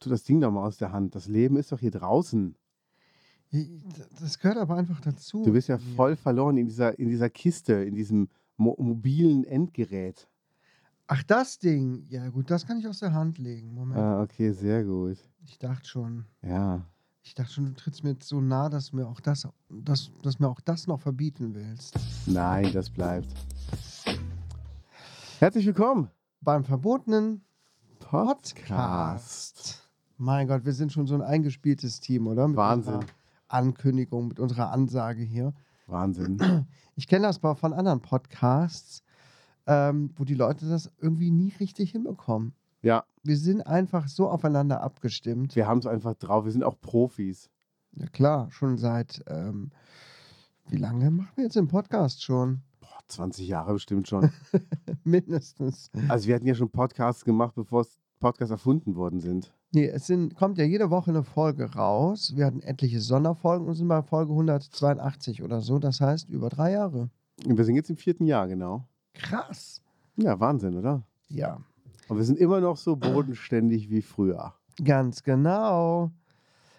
Tu das Ding doch mal aus der Hand. Das Leben ist doch hier draußen. Das gehört aber einfach dazu. Du bist ja voll verloren in dieser, in dieser Kiste, in diesem mo mobilen Endgerät. Ach, das Ding. Ja, gut, das kann ich aus der Hand legen. Moment. Ah, okay, sehr gut. Ich dachte schon. Ja. Ich dachte schon, du trittst mir jetzt so nah, dass mir auch das, dass, dass mir auch das noch verbieten willst. Nein, das bleibt. Herzlich willkommen Beim verbotenen Podcast. Podcast. Mein Gott, wir sind schon so ein eingespieltes Team, oder? Mit Wahnsinn. Ankündigung, mit unserer Ansage hier. Wahnsinn. Ich kenne das mal von anderen Podcasts, ähm, wo die Leute das irgendwie nie richtig hinbekommen. Ja, Wir sind einfach so aufeinander abgestimmt. wir haben es einfach drauf. Wir sind auch Profis. Ja klar, schon seit, ähm, wie lange machen wir jetzt den Podcast schon? Boah, 20 Jahre bestimmt schon. Mindestens. Also wir hatten ja schon Podcasts gemacht, bevor es Podcasts erfunden worden sind. Nee, es sind, kommt ja jede Woche eine Folge raus. Wir hatten etliche Sonderfolgen und sind bei Folge 182 oder so. Das heißt, über drei Jahre. Und wir sind jetzt im vierten Jahr, genau. Krass. Ja, Wahnsinn, oder? Ja, Und wir sind immer noch so bodenständig wie früher. ganz genau.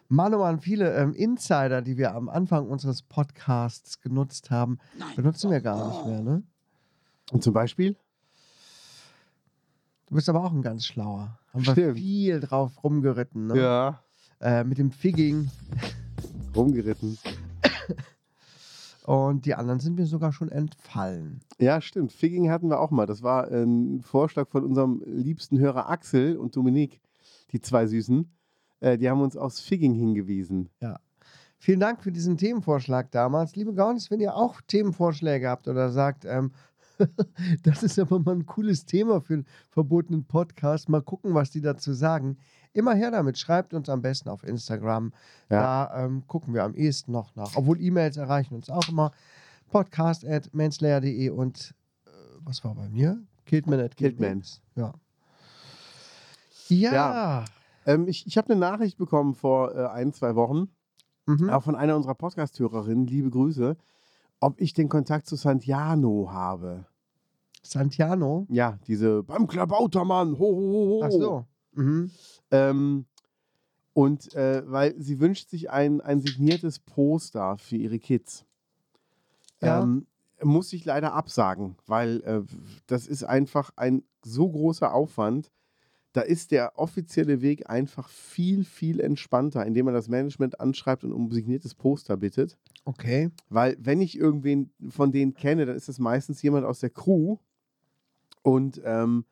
Mann, oh Mann, viele ähm, Insider, die wir am Anfang unseres Podcasts genutzt haben, benutzen wir gar nicht mehr, ne? Und zum Beispiel? Du bist aber auch ein ganz schlauer. Haben wir Stimmt. viel drauf rumgeritten, ne? Ja. Äh, mit dem Figging. Rumgeritten. Und die anderen sind mir sogar schon entfallen. Ja, stimmt. Figging hatten wir auch mal. Das war ein Vorschlag von unserem liebsten Hörer Axel und Dominique, die zwei Süßen. Äh, die haben uns aus Figging hingewiesen. Vielen Dank für diesen Themenvorschlag damals. Liebe Gaunis, wenn ihr auch Themenvorschläge habt oder sagt, ähm, das ist aber mal ein cooles Thema für einen verbotenen Podcast, mal gucken, was die dazu sagen. Immer her damit. Schreibt uns am besten auf Instagram. Ja. Da ähm, gucken wir am ehesten noch nach. Obwohl E-Mails erreichen uns auch immer. Podcast at manslayer.de und äh, was war bei mir? Killtman at Killtman. Ja. Ja. Ja. Ähm, ich ich habe eine Nachricht bekommen vor äh, ein, zwei Wochen, Mhm. auch von einer unserer Podcast-Hörerinnen, liebe Grüße, ob ich den Kontakt zu Santiano habe. Santiano. Ja, diese beim Klabautermann, ho, ho, ho, ho. Ach so. Mhm. Ähm, und äh, weil sie wünscht sich ein, ein signiertes Poster für ihre Kids. Ja. Ähm, muss ich leider absagen, weil äh, das ist einfach ein so großer Aufwand. Da ist der offizielle Weg einfach viel, viel entspannter, indem man das Management anschreibt und um signiertes Poster bittet. Okay. Weil wenn ich irgendwen von denen kenne, dann ist das meistens jemand aus der Crew. Und ähm,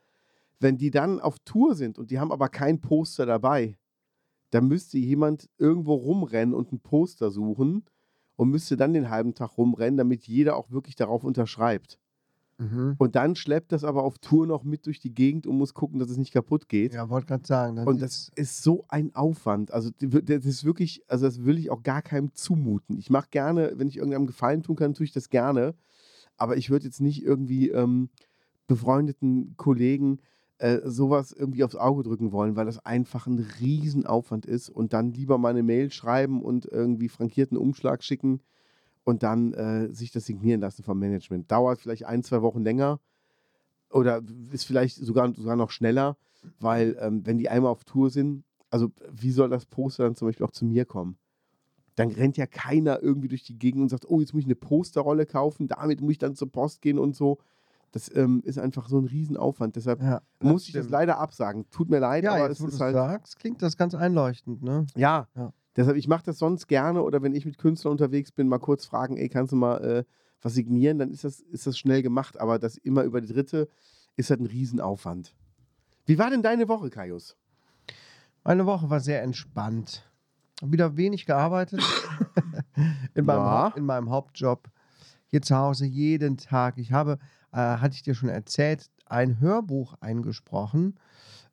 wenn die dann auf Tour sind und die haben aber kein Poster dabei, dann müsste jemand irgendwo rumrennen und ein Poster suchen und müsste dann den halben Tag rumrennen, damit jeder auch wirklich darauf unterschreibt. Mhm. Und dann schleppt das aber auf Tour noch mit durch die Gegend und muss gucken, dass es nicht kaputt geht. Ja, wollte gerade sagen. Und das ist so ein Aufwand. Also das ist wirklich, also das will ich auch gar keinem zumuten. Ich mache gerne, wenn ich irgendeinem Gefallen tun kann, tue ich das gerne. Aber ich würde jetzt nicht irgendwie ähm, befreundeten Kollegen äh, sowas irgendwie aufs Auge drücken wollen, weil das einfach ein Riesenaufwand ist. Und dann lieber mal eine Mail schreiben und irgendwie frankierten Umschlag schicken und dann äh, sich das signieren lassen vom Management. Dauert vielleicht ein, zwei Wochen länger oder ist vielleicht sogar, sogar noch schneller, weil ähm, wenn die einmal auf Tour sind, also wie soll das Poster dann zum Beispiel auch zu mir kommen? Dann rennt ja keiner irgendwie durch die Gegend und sagt, oh, jetzt muss ich eine Posterrolle kaufen, damit muss ich dann zur Post gehen und so. Das ähm, ist einfach so ein Riesenaufwand. Deshalb Ja, muss ich das stimmt. leider absagen. Tut mir leid, Ja, aber jetzt es ist halt. sagst, klingt das ganz einleuchtend, ne? Ja. Ja. Deshalb, ich mache das sonst gerne oder wenn ich mit Künstlern unterwegs bin, mal kurz fragen, ey, kannst du mal äh, was signieren, dann ist das, ist das schnell gemacht. Aber das immer über die Dritte ist halt ein Riesenaufwand. Wie war denn deine Woche, Kaius? Meine Woche war sehr entspannt. Wieder wenig gearbeitet. in, meinem Ja. In meinem Hauptjob. Hier zu Hause jeden Tag. Ich habe, äh, hatte ich dir schon erzählt, ein Hörbuch eingesprochen.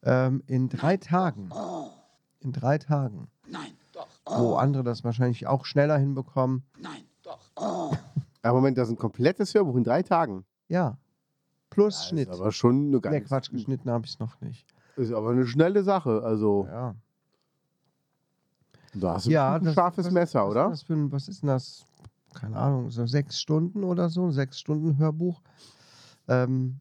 Ähm, in drei Tagen. In drei Tagen. Nein, doch. Wo andere das wahrscheinlich auch schneller hinbekommen. Nein, doch. Ja, Moment, das ist ein komplettes Hörbuch in drei Tagen. Ja. Plus Das Schnitt. ist aber schon eine Nee, ganz, Quatsch, geschnitten habe ich es noch nicht. ist aber eine schnelle Sache. Also, Ja. da hast du Ja, ein das- scharfes was- Messer, was oder? Das für ein, was ist denn das? Keine Ahnung, so sechs Stunden oder so, sechs Stunden Hörbuch. Ähm,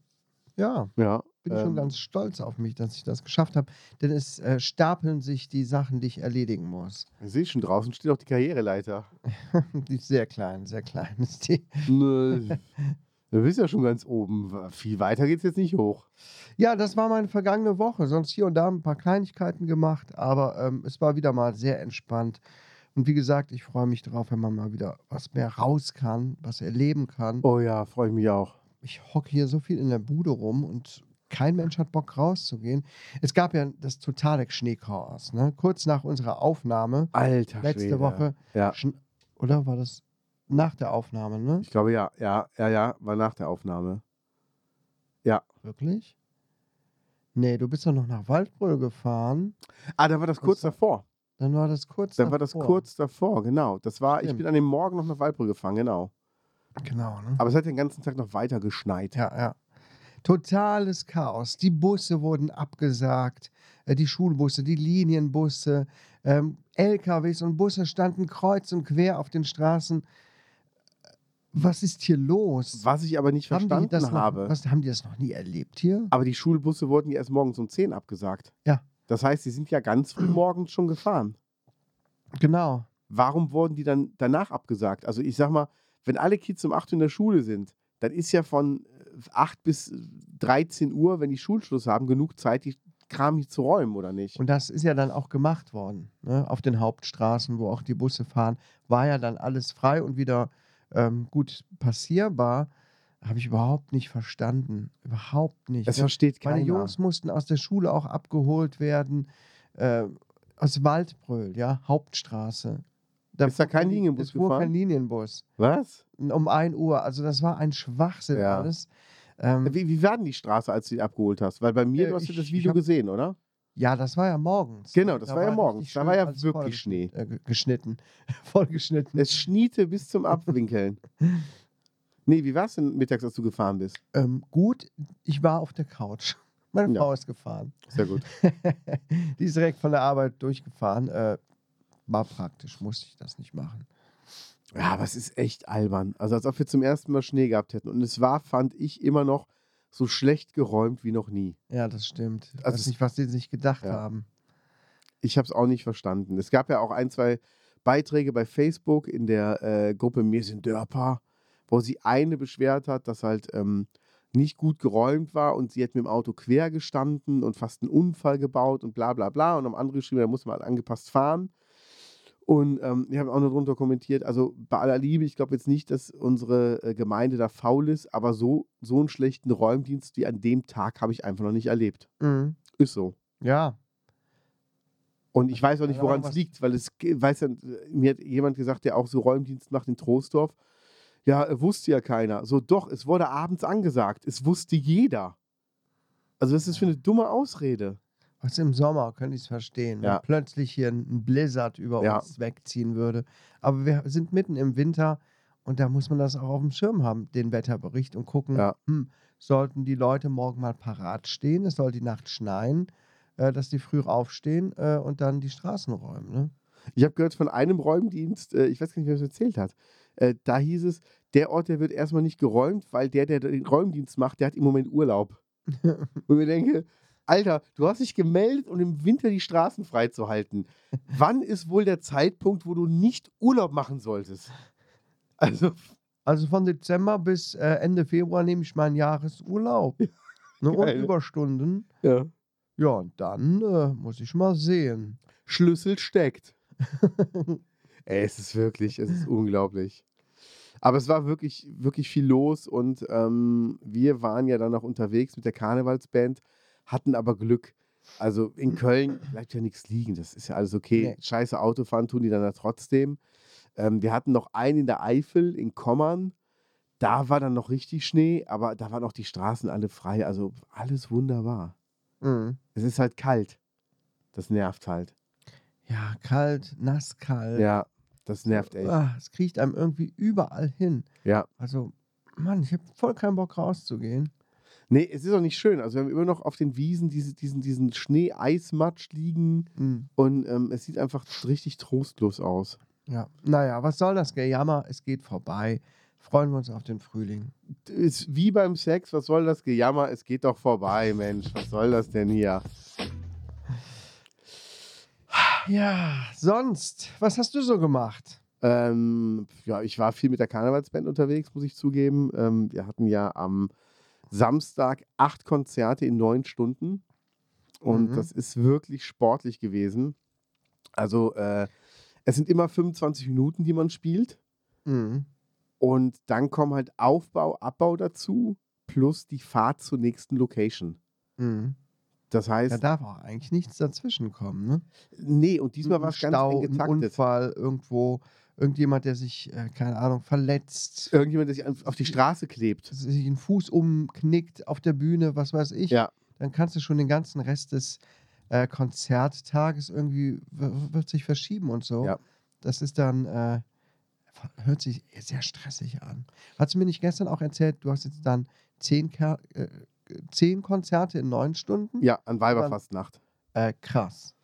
ja, Ja. bin ich schon ähm, ganz stolz auf mich, dass ich das geschafft habe. Denn es äh, stapeln sich die Sachen, die ich erledigen muss. Ich sehe schon draußen steht auch die Karriereleiter. Die ist sehr klein, sehr klein ist die. Nö. Du bist ja schon ganz oben. Viel weiter geht's jetzt nicht hoch. Ja, das war meine vergangene Woche. Sonst hier und da ein paar Kleinigkeiten gemacht, aber ähm, es war wieder mal sehr entspannt. Und wie gesagt, ich freue mich drauf, wenn man mal wieder was mehr raus kann, was erleben kann. Oh ja, freue ich mich auch. ich hocke hier so viel in der Bude rum und kein Mensch hat Bock rauszugehen. Es gab ja das totale Schneechaos. Ne? Kurz nach unserer Aufnahme, Alter letzte Schwede. Woche, Ja, oder war das nach der Aufnahme, ne? ich glaube ja. Ja, ja, ja, war nach der Aufnahme. Wirklich? Nee, du bist doch noch nach Waldbröl gefahren. Ah, da war das kurz davor. Dann war das kurz Da war das davor. kurz davor, genau. Das war, ich Stimmt. bin an dem Morgen noch nach Waldbrück gefahren, genau. Genau, ne? Aber es hat den ganzen Tag noch weiter geschneit. Ja, ja. Totales Chaos. Die Busse wurden abgesagt, äh, die Schulbusse, die Linienbusse, ähm, LKWs und Busse standen kreuz und quer auf den Straßen. Was ist hier los? Was ich aber nicht haben verstanden das noch, habe. Was, haben die das noch nie erlebt hier? Aber die Schulbusse wurden ja erst morgens um 10 abgesagt. Ja. Das heißt, sie sind ja ganz früh morgens schon gefahren. Genau. Warum wurden die dann danach abgesagt? Also ich sag mal, wenn alle Kids um 8 Uhr in der Schule sind, dann ist ja von äh, 8 bis 13 Uhr, wenn die Schulschluss haben, genug Zeit, die Kram hier zu räumen, oder nicht? Und das ist ja dann auch gemacht worden. Ne? Auf den Hauptstraßen, wo auch die Busse fahren, war ja dann alles frei und wieder ähm, gut passierbar. Habe ich überhaupt nicht verstanden. Überhaupt nicht. Das versteht keiner. Meine Jungs mussten aus der Schule auch abgeholt werden. Äh, aus Waldbröl, ja, Hauptstraße. Ist da kein Linienbus es fuhr gefahren? kein Linienbus. Was? Um 1 Uhr. Also das war ein Schwachsinn Ja. alles. Ähm, Wie, wie war denn die Straße, als du die abgeholt hast? Weil bei mir, Äh, du hast ja das Video hab- gesehen, oder? ja, das war ja morgens. Genau, das war ja morgens. Da war ja wirklich vollgeschnitten- Äh, ge- geschnitten. Vollgeschnitten. Es schniete bis zum Abwinkeln. nee, wie war es denn mittags, als du gefahren bist? Ähm, gut, ich war auf der Couch. Meine Ja. Frau ist gefahren. Sehr gut. Die ist direkt von der Arbeit durchgefahren. Äh, war praktisch, musste ich das nicht machen. Ja, aber es ist echt albern. Also als ob wir zum ersten Mal Schnee gehabt hätten. Und es war, fand ich, immer noch so schlecht geräumt wie noch nie. Ja, das stimmt. Ich Also weiß nicht, was die sich gedacht Ja. haben. Ich habe es auch nicht verstanden. Es gab ja auch ein, zwei Beiträge bei Facebook in der äh, Gruppe Mir sind Dörper, wo sie eine beschwert hat, dass halt ähm, nicht gut geräumt war und sie hat mit dem Auto quer gestanden und fast einen Unfall gebaut und bla bla bla. Und am anderen geschrieben, da muss man halt angepasst fahren. Und ähm, ich habe auch noch drunter kommentiert, also bei aller Liebe, ich glaube jetzt nicht, dass unsere äh, Gemeinde da faul ist, aber so, so einen schlechten Räumdienst wie an dem Tag habe ich einfach noch nicht erlebt. Mhm. Ist so. Ja, Und ich weiß auch nicht, woran es liegt, weil es weiß ja, mir hat jemand gesagt, der auch so Räumdienst macht in Troisdorf. Ja, wusste ja keiner. So, doch, es wurde abends angesagt. Es wusste jeder. Also, was ist das für eine dumme Ausrede? was im Sommer könnte ich es verstehen, Ja. wenn plötzlich hier ein ein Blizzard über Ja. uns wegziehen würde. Aber wir sind mitten im Winter und da muss man das auch auf dem Schirm haben, den Wetterbericht und gucken, Ja. hm, sollten die Leute morgen mal parat stehen, es soll die Nacht schneien, äh, dass die früh aufstehen äh, und dann die Straßen räumen. Ne? Ich habe gehört von einem Räumdienst, äh, ich weiß gar nicht, wer es erzählt hat. Äh, da hieß es, der Ort, der wird erstmal nicht geräumt, weil der, der den Räumdienst macht, der hat im Moment Urlaub. Und ich denke, Alter, du hast dich gemeldet, um im Winter die Straßen freizuhalten. Wann ist wohl der Zeitpunkt, wo du nicht Urlaub machen solltest? Also, Also von Dezember bis äh, Ende Februar nehme ich meinen Jahresurlaub. Ne, und. Überstunden. ja. Ja, und dann äh, muss ich mal sehen. Schlüssel steckt. Ey, es ist wirklich, es ist unglaublich. Aber es war wirklich, wirklich viel los und ähm, wir waren ja dann noch unterwegs mit der Karnevalsband, hatten aber Glück. Also in Köln bleibt ja nichts liegen, das ist ja alles okay. Nee. Scheiße Autofahren tun die dann ja trotzdem. Ähm, wir hatten noch einen in der Eifel, in Kommern. Da war dann noch richtig Schnee, aber da waren auch die Straßen alle frei. Also alles wunderbar. Mhm. Es ist halt kalt. Das nervt halt. Ja, kalt, nass, kalt. Ja, das nervt echt. Ah, es kriegt einem irgendwie überall hin. Ja. Also, Mann, ich habe voll keinen Bock rauszugehen. Nee, es ist auch nicht schön. Also wir haben immer noch auf den Wiesen diese, diesen, diesen Schnee-Eismatsch liegen Mhm. und ähm, es sieht einfach richtig trostlos aus. Ja, naja, was soll das Gejammer? Es geht vorbei. Freuen wir uns auf den Frühling. Ist wie beim Sex, was soll das Gejammer? Es geht doch vorbei, Mensch. Was soll das denn hier? Ja, sonst, was hast du so gemacht? Ähm, ja, ich war viel mit der Karnevalsband unterwegs, muss ich zugeben. Ähm, wir hatten ja am Samstag acht Konzerte in neun Stunden. Und Mhm. das ist wirklich sportlich gewesen. Also, äh, es sind immer 25 Minuten, die man spielt. Mhm. Und dann kommen halt Aufbau, Abbau dazu, plus die Fahrt zur nächsten Location. Mhm. Das heißt, Da darf auch eigentlich nichts dazwischen kommen, ne? nee, und diesmal war es ganz Stau, eng ein getaktet. Unfall irgendwo, irgendjemand, der sich, äh, keine Ahnung, verletzt, Irgendjemand, der sich auf die Straße klebt. sich einen Fuß umknickt auf der Bühne, was weiß ich. Ja. Dann kannst du schon den ganzen Rest des äh, Konzerttages irgendwie, wird sich verschieben und so. Ja. Das ist dann, äh, hört sich sehr stressig an. Hast du mir nicht gestern auch erzählt, du hast jetzt dann zehn, Ker äh, zehn Konzerte in neun Stunden? Ja, an Weiberfastnacht. Äh, krass.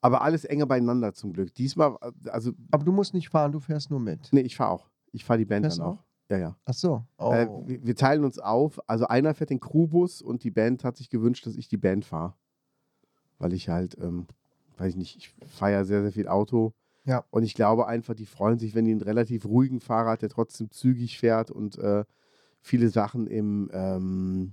Aber alles enger beieinander zum Glück. Diesmal, äh, also, Aber du musst nicht fahren, du fährst nur mit. nee, ich fahre auch. Ich fahre die Band Fährst dann du auch. Ja, ja. Ach so. Oh. Äh, wir, wir teilen uns auf. Also einer fährt den Crewbus und die Band hat sich gewünscht, dass ich die Band fahre. Weil ich halt, ähm, weiß ich nicht, ich fahre ja sehr, sehr viel Auto. Ja. Und ich glaube einfach, die freuen sich, wenn die einen relativ ruhigen Fahrer hat, der trotzdem zügig fährt und äh, viele Sachen im, ähm,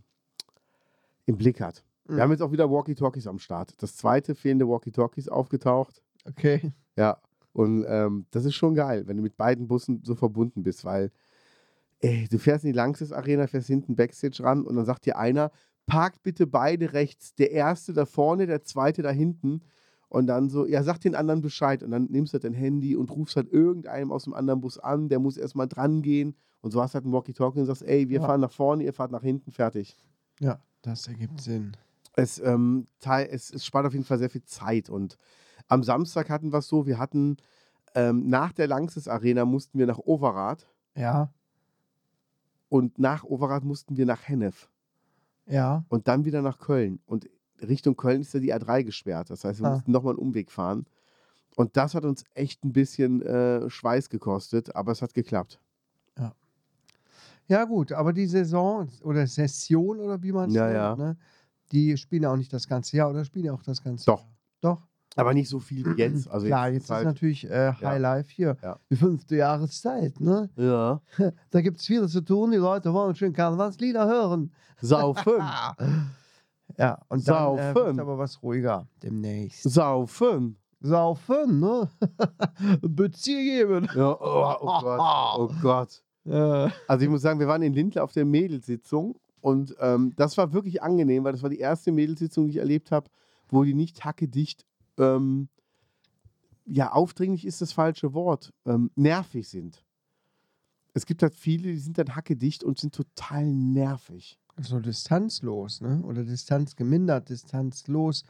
im Blick hat. Mhm. Wir haben jetzt auch wieder Walkie-Talkies am Start. Das zweite fehlende Walkie-Talkies aufgetaucht. okay. Ja, und ähm, das ist schon geil, wenn du mit beiden Bussen so verbunden bist, weil ey, du fährst in die Langsys Arena, fährst hinten Backstage ran und dann sagt dir einer, parkt bitte beide rechts, der erste da vorne, der zweite da hinten. Und dann so, ja, sag den anderen Bescheid. Und dann nimmst du halt dein Handy und rufst halt irgendeinem aus dem anderen Bus an, der muss erstmal dran gehen. Und so hast du halt ein Walkie-Talkie und sagst, ey, wir Ja. fahren nach vorne, ihr fahrt nach hinten, fertig. Ja, das ergibt Sinn. Es, ähm, es, es spart auf jeden Fall sehr viel Zeit. Und am Samstag hatten wir es so, wir hatten ähm, nach der Langsys Arena mussten wir nach Overath Ja, und nach Overath mussten wir nach Hennef ja. und dann wieder nach Köln. Und Richtung Köln ist ja die A3 gesperrt. Das heißt, wir Ah. mussten nochmal einen Umweg fahren. Und das hat uns echt ein bisschen äh, Schweiß gekostet, aber es hat geklappt. Ja, gut, aber die Saison oder Session oder wie man es Ja, nennt, ja. Ne, die spielen ja auch nicht das ganze Jahr oder spielen ja auch das ganze Doch. Jahr. Doch. Aber nicht so viel wie jetzt. Also Klar, ist jetzt ist halt- natürlich äh, High Life hier. Ja. Die fünfte Jahreszeit, ne? Ja. Da gibt es viel zu tun. Die Leute wollen schön Karnevalslieder hören. Saufen. Ja, und dann äh, Saufen. wird aber was ruhiger demnächst. Saufen. Saufen, ne? Bezieh geben. Ja, oh, oh Gott. Oh Gott. Äh, Also ich muss sagen, wir waren in Lindler auf der Mädelsitzung und ähm, das war wirklich angenehm, weil das war die erste Mädelsitzung, die ich erlebt habe, wo die nicht hackedicht, ähm, ja, aufdringlich ist das falsche Wort, ähm, nervig sind. Es gibt halt viele, die sind dann hackedicht und sind total nervig. so distanzlos, ne? Oder distanzgemindert, distanzlos,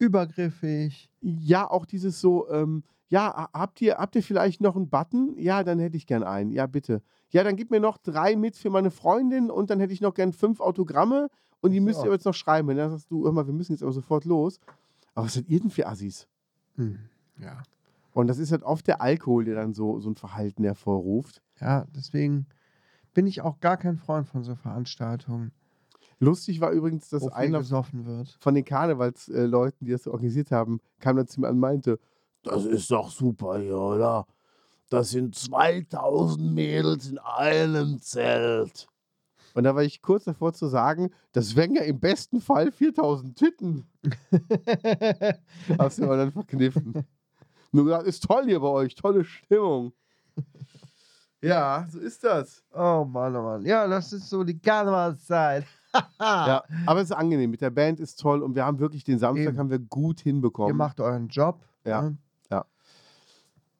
übergriffig. Ja, auch dieses so, ähm, ja, ha- habt ihr, habt ihr vielleicht noch einen Button? Ja, dann hätte ich gern einen. Ja, bitte. Ja, dann gib mir noch drei mit für meine Freundin und dann hätte ich noch gern fünf Autogramme und die müsst so. ihr aber jetzt noch schreiben. Und dann sagst du, hör mal, wir müssen jetzt aber sofort los. Aber ihr denn für Assis? Hm. Ja. Und das ist halt oft der Alkohol, der dann so, so ein Verhalten hervorruft. Ja, deswegen bin ich auch gar kein Freund von so Veranstaltungen. Lustig war übrigens, dass wo viel einer von den Karnevalsleuten, die das organisiert haben, kam dann zu mir und meinte, das ist doch super hier, oder? Das sind 2000 Mädels in einem Zelt. Und da war ich kurz davor zu sagen, das wären ja im besten Fall 4000 Titten. Hast du aber dann verkniffen. Nur gesagt, ist toll hier bei euch, tolle Stimmung. Ja, so ist das. oh Mann, oh Mann. Ja, das ist so die Karnevalszeit. Ja, aber es ist angenehm. Mit der Band ist toll und wir haben wirklich den Samstag Eben. haben wir gut hinbekommen. Ihr macht euren Job. Ja. ne?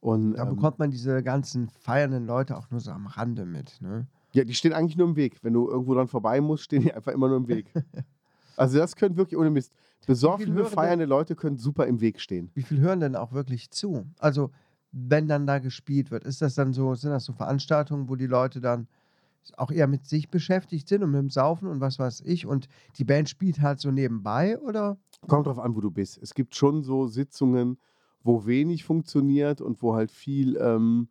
Und Da ähm, bekommt man diese ganzen feiernden Leute auch nur so am Rande mit. Ne? ja, die stehen eigentlich nur im Weg. Wenn du irgendwo dran vorbei musst, stehen die einfach immer nur im Weg. also das könnte wirklich ohne Mist. Besoffene, feiernde Leute können super im Weg stehen. Wie viel hören denn auch wirklich zu? Also, wenn dann da gespielt wird, ist das dann so, sind das so Veranstaltungen, wo die Leute dann auch eher mit sich beschäftigt sind und mit dem Saufen und was weiß ich und die Band spielt halt so nebenbei oder? Kommt drauf an, wo du bist. Es gibt schon so Sitzungen, wo wenig funktioniert und wo halt viel, ähm,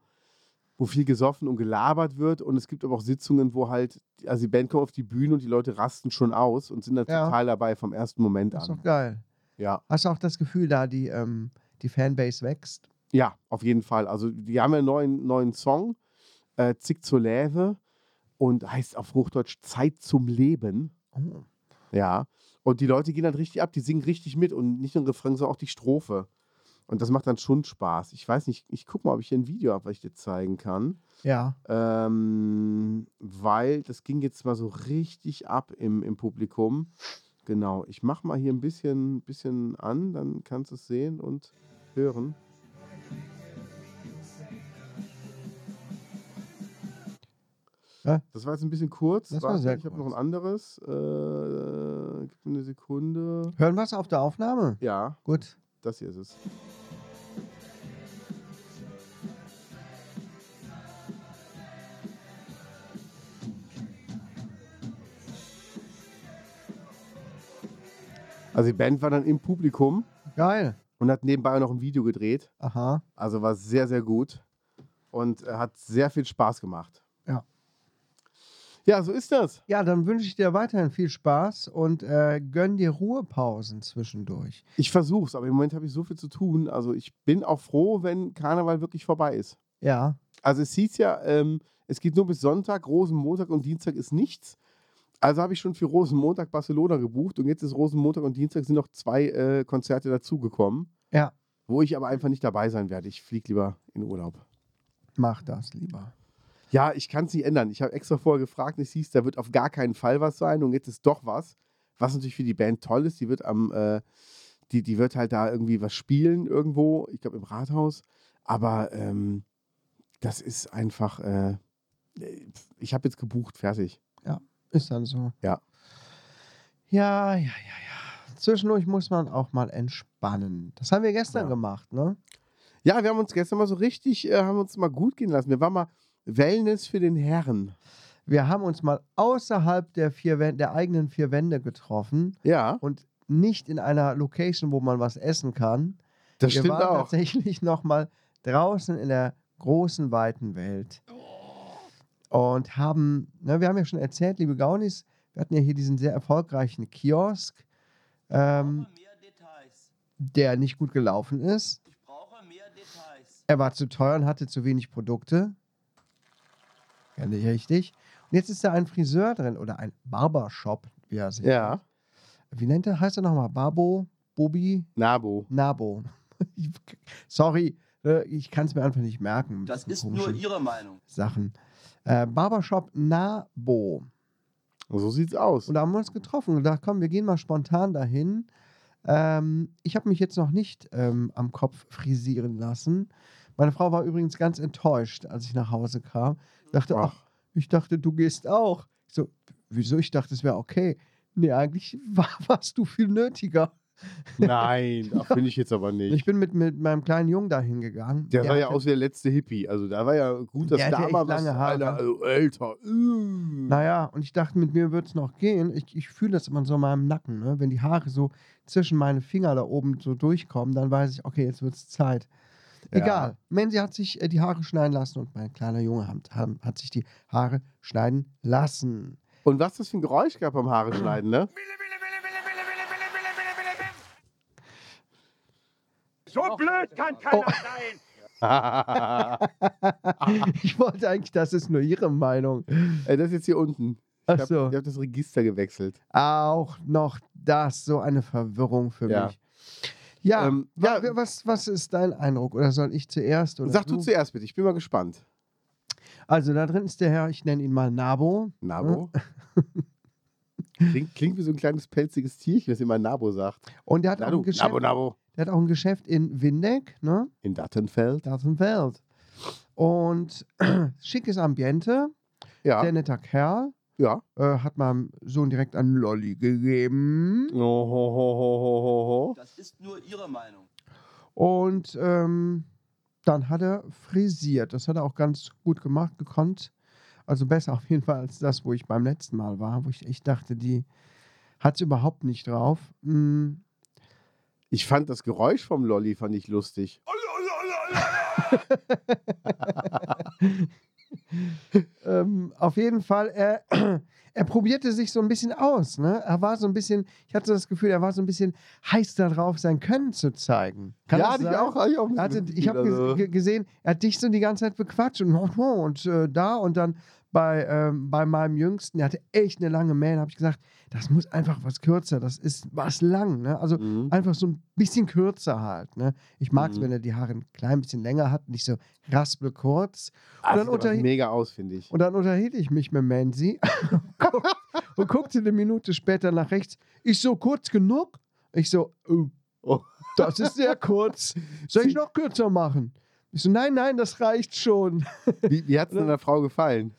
wo viel gesoffen und gelabert wird. Und es gibt aber auch Sitzungen, wo halt, also die Band kommt auf die Bühne und die Leute rasten schon aus und sind da Ja. total dabei vom ersten Moment Das ist an. doch geil. Ja. Hast du auch das Gefühl, da die, ähm, die Fanbase wächst? Ja, auf jeden Fall. Also die haben ja einen neuen, neuen Song, äh, Zick zur Läve und heißt auf Hochdeutsch Zeit zum Leben. Oh. Ja. Und die Leute gehen dann richtig ab, die singen richtig mit und nicht nur den Refrain, sondern auch die Strophe. Und das macht dann schon Spaß. Ich weiß nicht, ich gucke mal, ob ich hier ein Video habe, was ich dir zeigen kann. Ja. Ähm, weil das ging jetzt mal so richtig ab im, im Publikum. Genau, ich mache mal hier ein bisschen, bisschen an, dann kannst du es sehen und hören. Ja. Das war jetzt ein bisschen kurz. Das war sehr ich habe noch ein anderes. Äh, gib mir eine Sekunde. Hören wir es auf der Aufnahme? Ja, Gut. das hier ist es. Also die Band war dann im Publikum Geil. und hat nebenbei noch ein Video gedreht. Aha. Also war sehr, sehr gut und hat sehr viel Spaß gemacht. Ja. Ja, so ist das. Ja, dann wünsche ich dir weiterhin viel Spaß und äh, gönn dir Ruhepausen zwischendurch. Ich versuch's, aber im Moment habe ich so viel zu tun. Also ich bin auch froh, wenn Karneval wirklich vorbei ist. Ja. Also es hieß ja, ähm, es geht nur bis Sonntag, Rosenmontag und Dienstag ist nichts. Also habe ich schon für Rosenmontag Barcelona gebucht und jetzt ist Rosenmontag und Dienstag sind noch zwei äh, Konzerte dazugekommen. Ja. Wo ich aber einfach nicht dabei sein werde. Ich fliege lieber in Urlaub. Mach das lieber. Ja, ich kann es nicht ändern. Ich habe extra vorher gefragt, es hieß, da wird auf gar keinen Fall was sein und jetzt ist doch was. Was natürlich für die Band toll ist, die wird am, äh, die, die wird halt da irgendwie was spielen irgendwo, ich glaube im Rathaus. Aber ähm, das ist einfach, äh, ich habe jetzt gebucht, fertig. Ist dann so. Ja. Ja, ja, ja, ja. Zwischendurch muss man auch mal entspannen. Das haben wir gestern Ja. gemacht, ne? Ja, wir haben uns gestern mal so richtig, äh, haben uns mal gut gehen lassen. Wir waren mal Wellness für den Herren. Wir haben uns mal außerhalb der, vier der eigenen vier Wände getroffen Ja, und nicht in einer Location, wo man was essen kann. das wir stimmt waren auch. tatsächlich noch mal draußen in der großen, weiten Welt. Und haben, ne, wir haben ja schon erzählt, liebe Gaunis, wir hatten ja hier diesen sehr erfolgreichen Kiosk, ähm, der nicht gut gelaufen ist. Ich brauche mehr Details. Er war zu teuer und hatte zu wenig Produkte. Richtig. Und jetzt ist da ein Friseur drin oder ein Barbershop, wie er sich Ja, nennt. Wie nennt er? Heißt er nochmal? Barbo? Bobi? Nabo. Nabo. Sorry, äh, ich kann es mir einfach nicht merken. Das ist nur Ihre Meinung. Sachen. Äh, Barbershop Nabo. So sieht's aus. Und da haben wir uns getroffen und gedacht, komm, wir gehen mal spontan dahin. Ähm, ich habe mich jetzt noch nicht ähm, am Kopf frisieren lassen. Meine Frau war übrigens ganz enttäuscht, als ich nach Hause kam. Dachte, ach, Ach. ich dachte, du gehst auch. Ich so, wieso? Ich dachte, es wäre okay. Nee, eigentlich war, warst du viel nötiger. Nein, das finde ich jetzt aber nicht. Ich bin mit, mit meinem kleinen Jungen dahin gegangen. Der sah ja aus wie der letzte Hippie. Also da war ja gut, dass Der da mal was einer, also älter. Mm. Naja, und ich dachte, mit mir wird es noch gehen. Ich, ich fühle das immer so in meinem Nacken. Ne? Wenn die Haare so zwischen meine Finger da oben so durchkommen, dann weiß ich, okay, jetzt wird es Zeit. Ja. Egal. Mansi hat sich äh, die Haare schneiden lassen und mein kleiner Junge hat, hat, hat sich die Haare schneiden lassen. Und was das für ein Geräusch gab beim Haare schneiden, ne? So blöd kann keiner sein. Ich wollte eigentlich, das ist nur Ihre Meinung. Äh, das ist jetzt hier unten. Ich Ach habe so. hab das Register gewechselt. Auch noch das, so eine Verwirrung für Ja. mich. Ja, Ähm, ja. Was, was ist dein Eindruck? Oder soll ich zuerst? Oder Sag du zuerst bitte, ich bin mal gespannt. Also da drin ist der Herr, ich nenne ihn mal Nabo. Nabo? klingt, klingt wie so ein kleines pelziges Tierchen, das immer Nabo sagt. Und der hat, auch Nabo, ein Geschäft, Nabo, Nabo. der hat auch ein Geschäft in Windeck, ne? In Dattenfeld. Welt. Und schickes Ambiente, Ja, sehr netter Kerl. Ja. Äh, hat meinem Sohn direkt einen Lolli gegeben. Oh, ho, ho, ho, ho, ho, ho. Das ist nur Ihre Meinung. Und ähm, dann hat er frisiert. Das hat er auch ganz gut gemacht, gekonnt. Also besser auf jeden Fall als das, wo ich beim letzten Mal war, wo ich echt dachte, die hat es überhaupt nicht drauf. Mm, Ich fand das Geräusch vom Lolli fand ich lustig. ähm, auf jeden Fall, er, er probierte sich so ein bisschen aus. Ne? Er war so ein bisschen, ich hatte so das Gefühl, er war so ein bisschen heiß darauf, sein Können zu zeigen. Kann ja, ich auch. Ich auch hatte, ich habe also. gesehen, er hat dich so die ganze Zeit bequatscht und, und äh, da und dann bei, ähm, bei meinem Jüngsten, der hatte echt eine lange Mähne, habe ich gesagt, das muss einfach was kürzer, das ist was lang. Ne? Also Mhm. einfach so ein bisschen kürzer halt. Ne? Ich mag es, Mhm. wenn er die Haare ein klein bisschen länger hat, nicht so raspelkurz. Ah, Und dann, sieht aber unterhielt, mega aus, finde ich. und dann unterhielt ich mich mit Mansi und guckte eine Minute später nach rechts. Ich so, kurz genug? Ich so, oh, Oh. das ist sehr kurz. Soll ich noch kürzer machen? Ich so, nein, nein, das reicht schon. Wie, wie hat es deiner Frau gefallen?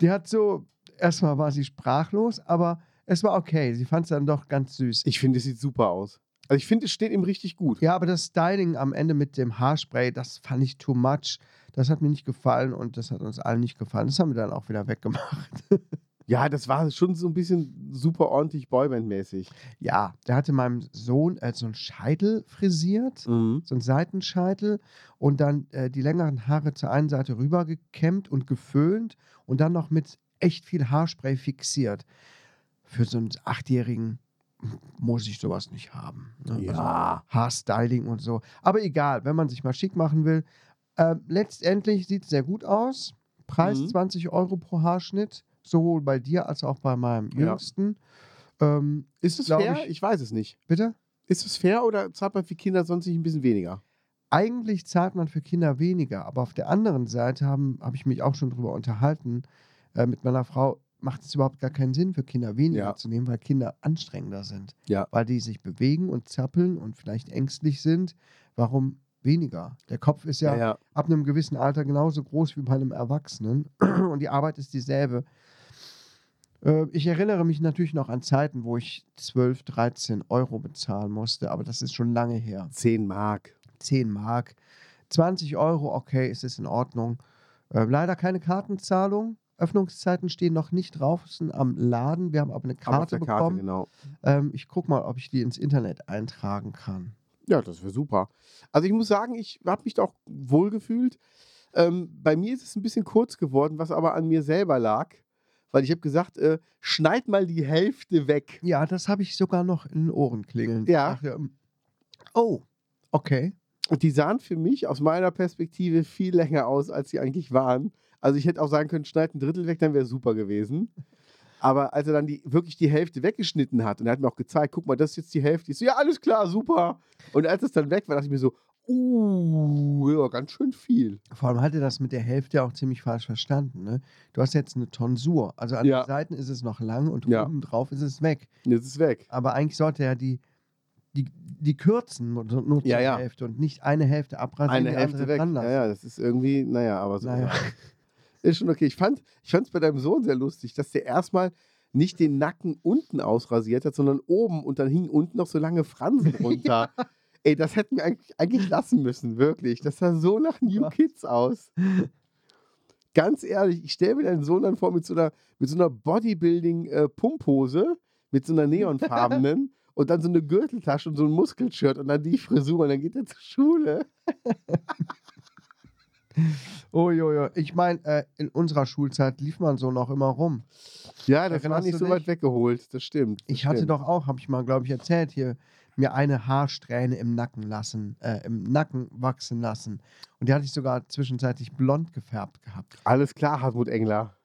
Die hat so, erstmal war sie sprachlos, aber es war okay. Sie fand es dann doch ganz süß. Ich finde, es sieht super aus. Also ich finde, es steht ihm richtig gut. Ja, aber das Styling am Ende mit dem Haarspray, das fand ich too much. Das hat mir nicht gefallen und das hat uns allen nicht gefallen. Das haben wir dann auch wieder weggemacht. Ja, das war schon so ein bisschen super ordentlich Boyband-mäßig. Ja, der hatte meinem Sohn äh, so einen Scheitel frisiert, Mhm. so einen Seitenscheitel und dann äh, die längeren Haare zur einen Seite rüber gekämmt und geföhnt und dann noch mit echt viel Haarspray fixiert. Für so einen Achtjährigen muss ich sowas nicht haben. ne? Also Ja. Haarstyling und so. Aber egal, wenn man sich mal schick machen will. Äh, letztendlich sieht es sehr gut aus. Preis Mhm. 20 Euro pro Haarschnitt, sowohl bei dir als auch bei meinem Ja. Jüngsten. Ähm, Ist es fair? ich- Ich, weiß es nicht. bitte? Ist es fair oder zahlt man für Kinder sonst nicht ein bisschen weniger? Eigentlich zahlt man für Kinder weniger, aber auf der anderen Seite habe hab ich mich auch schon drüber unterhalten äh, mit meiner Frau. Macht es überhaupt gar keinen Sinn für Kinder weniger Ja. zu nehmen, weil Kinder anstrengender sind. Ja. Weil die sich bewegen und zappeln und vielleicht ängstlich sind. Warum weniger? Der Kopf ist ja, ja. ab einem gewissen Alter genauso groß wie bei einem Erwachsenen und die Arbeit ist dieselbe. Äh, Ich erinnere mich natürlich noch an Zeiten, wo ich 12, 13 Euro bezahlen musste, aber das ist schon lange her. 10 Mark. 10 Mark. 20 Euro, okay, es ist in Ordnung. Äh, leider keine Kartenzahlung. Öffnungszeiten stehen noch nicht draußen am Laden. Wir haben aber eine Aber Karte der Karte, bekommen. genau. ähm, ich gucke mal, ob ich die ins Internet eintragen kann. Ja, das wäre super. Also ich muss sagen, ich habe mich da auch wohl gefühlt. Ähm, bei mir ist es ein bisschen kurz geworden, was aber an mir selber lag. Weil ich habe gesagt, äh, schneid mal die Hälfte weg. Ja, das habe ich sogar noch in den Ohren klingeln. Ja. Ach, ähm, oh, okay. Und die sahen für mich aus meiner Perspektive viel länger aus, als sie eigentlich waren. Also ich hätte auch sagen können, schneid ein Drittel weg, dann wäre super gewesen. Aber als er dann die, wirklich die Hälfte weggeschnitten hat und er hat mir auch gezeigt, guck mal, das ist jetzt die Hälfte. Ich so, ja, alles klar, super. Und als es dann weg war, dachte ich mir so, uh, ja, ganz schön viel. Vor allem hat er das mit der Hälfte auch ziemlich falsch verstanden. Ne? Du hast jetzt eine Tonsur. Also an Ja. den Seiten ist es noch lang und Ja. oben drauf ist es weg. Jetzt ist es weg. Aber eigentlich sollte er die, die, die kürzen nur zur Ja, ja. Hälfte und nicht eine Hälfte abrasieren, Eine die Hälfte weg. Ja, ja, das ist irgendwie, naja, aber so. Naja. Ist schon okay. Ich fand es bei deinem Sohn sehr lustig, dass der erstmal nicht den Nacken unten ausrasiert hat, sondern oben und dann hingen unten noch so lange Fransen runter. Ey, das hätten wir eigentlich, eigentlich lassen müssen, wirklich. Das sah so nach New Kids aus. Ganz ehrlich, ich stelle mir deinen Sohn dann vor mit so einer, mit so einer Bodybuilding-Pumphose, mit so einer neonfarbenen und dann so eine Gürteltasche und so ein Muskelshirt und dann die Frisur und dann geht er zur Schule. Oh, jo, jo. Ich meine, äh, in unserer Schulzeit lief man so noch immer rum. Ja, das war nicht so weit weggeholt. Das stimmt. Das Ich hatte stimmt. doch auch, habe ich mal, glaube ich, erzählt, hier mir eine Haarsträhne im Nacken lassen, äh, im Nacken wachsen lassen. Und die hatte ich sogar zwischenzeitlich blond gefärbt gehabt. Alles klar, Hartmut Engler.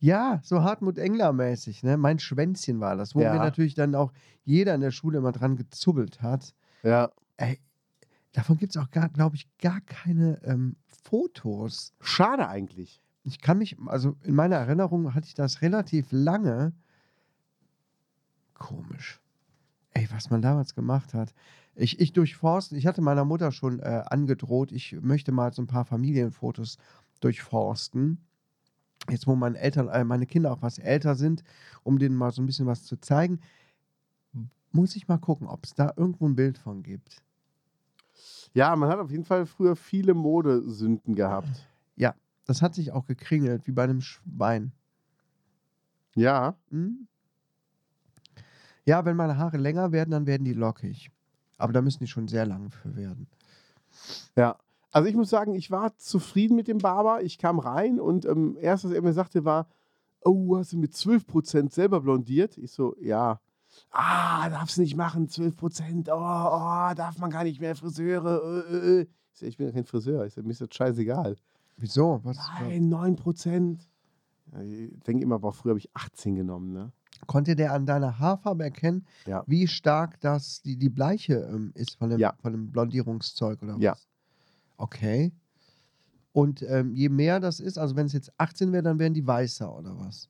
Ja, so Hartmut Engler-mäßig, ne? Mein Schwänzchen war das, wo Ja. wir natürlich dann auch jeder in der Schule immer dran gezubbelt hat. Ja. Ey, davon gibt es auch, glaube ich, gar keine ähm, Fotos. Schade eigentlich. Ich kann mich, also in meiner Erinnerung hatte ich das relativ lange. Komisch. Ey, was man damals gemacht hat. Ich, ich durchforsten, ich hatte meiner Mutter schon äh, angedroht, ich möchte mal so ein paar Familienfotos durchforsten. Jetzt, wo meine Eltern, äh, meine Kinder auch was älter sind, um denen mal so ein bisschen was zu zeigen, muss ich mal gucken, ob es da irgendwo ein Bild von gibt. Ja, man hat auf jeden Fall früher viele Modesünden gehabt. Das hat sich auch gekringelt, wie bei einem Schwein. Ja. Hm? Ja, wenn meine Haare länger werden, dann werden die lockig. Aber da müssen die schon sehr lang für werden. Ja. Also ich muss sagen, ich war zufrieden mit dem Barber. Ich kam rein und ähm, erst, was er mir sagte, war, oh, hast du mit 12% selber blondiert? Ich so, ja. Ah, darfst du nicht machen, 12%. Oh, oh, darf man gar nicht mehr, Friseure. Äh, äh. äh. Ich, so, ich bin ja kein Friseur. Ich so, mir ist das scheißegal. Wieso? Was, Nein, 9%. Ja, ich denke immer, boah, früher habe ich 18 genommen, ne? Konnte der an deiner Haarfarbe erkennen, Ja. wie stark das die, die Bleiche ähm, ist von dem, Ja. von dem Blondierungszeug oder was? Ja. Okay. Und ähm, je mehr das ist, also wenn es jetzt 18 wäre, dann wären die weißer oder was?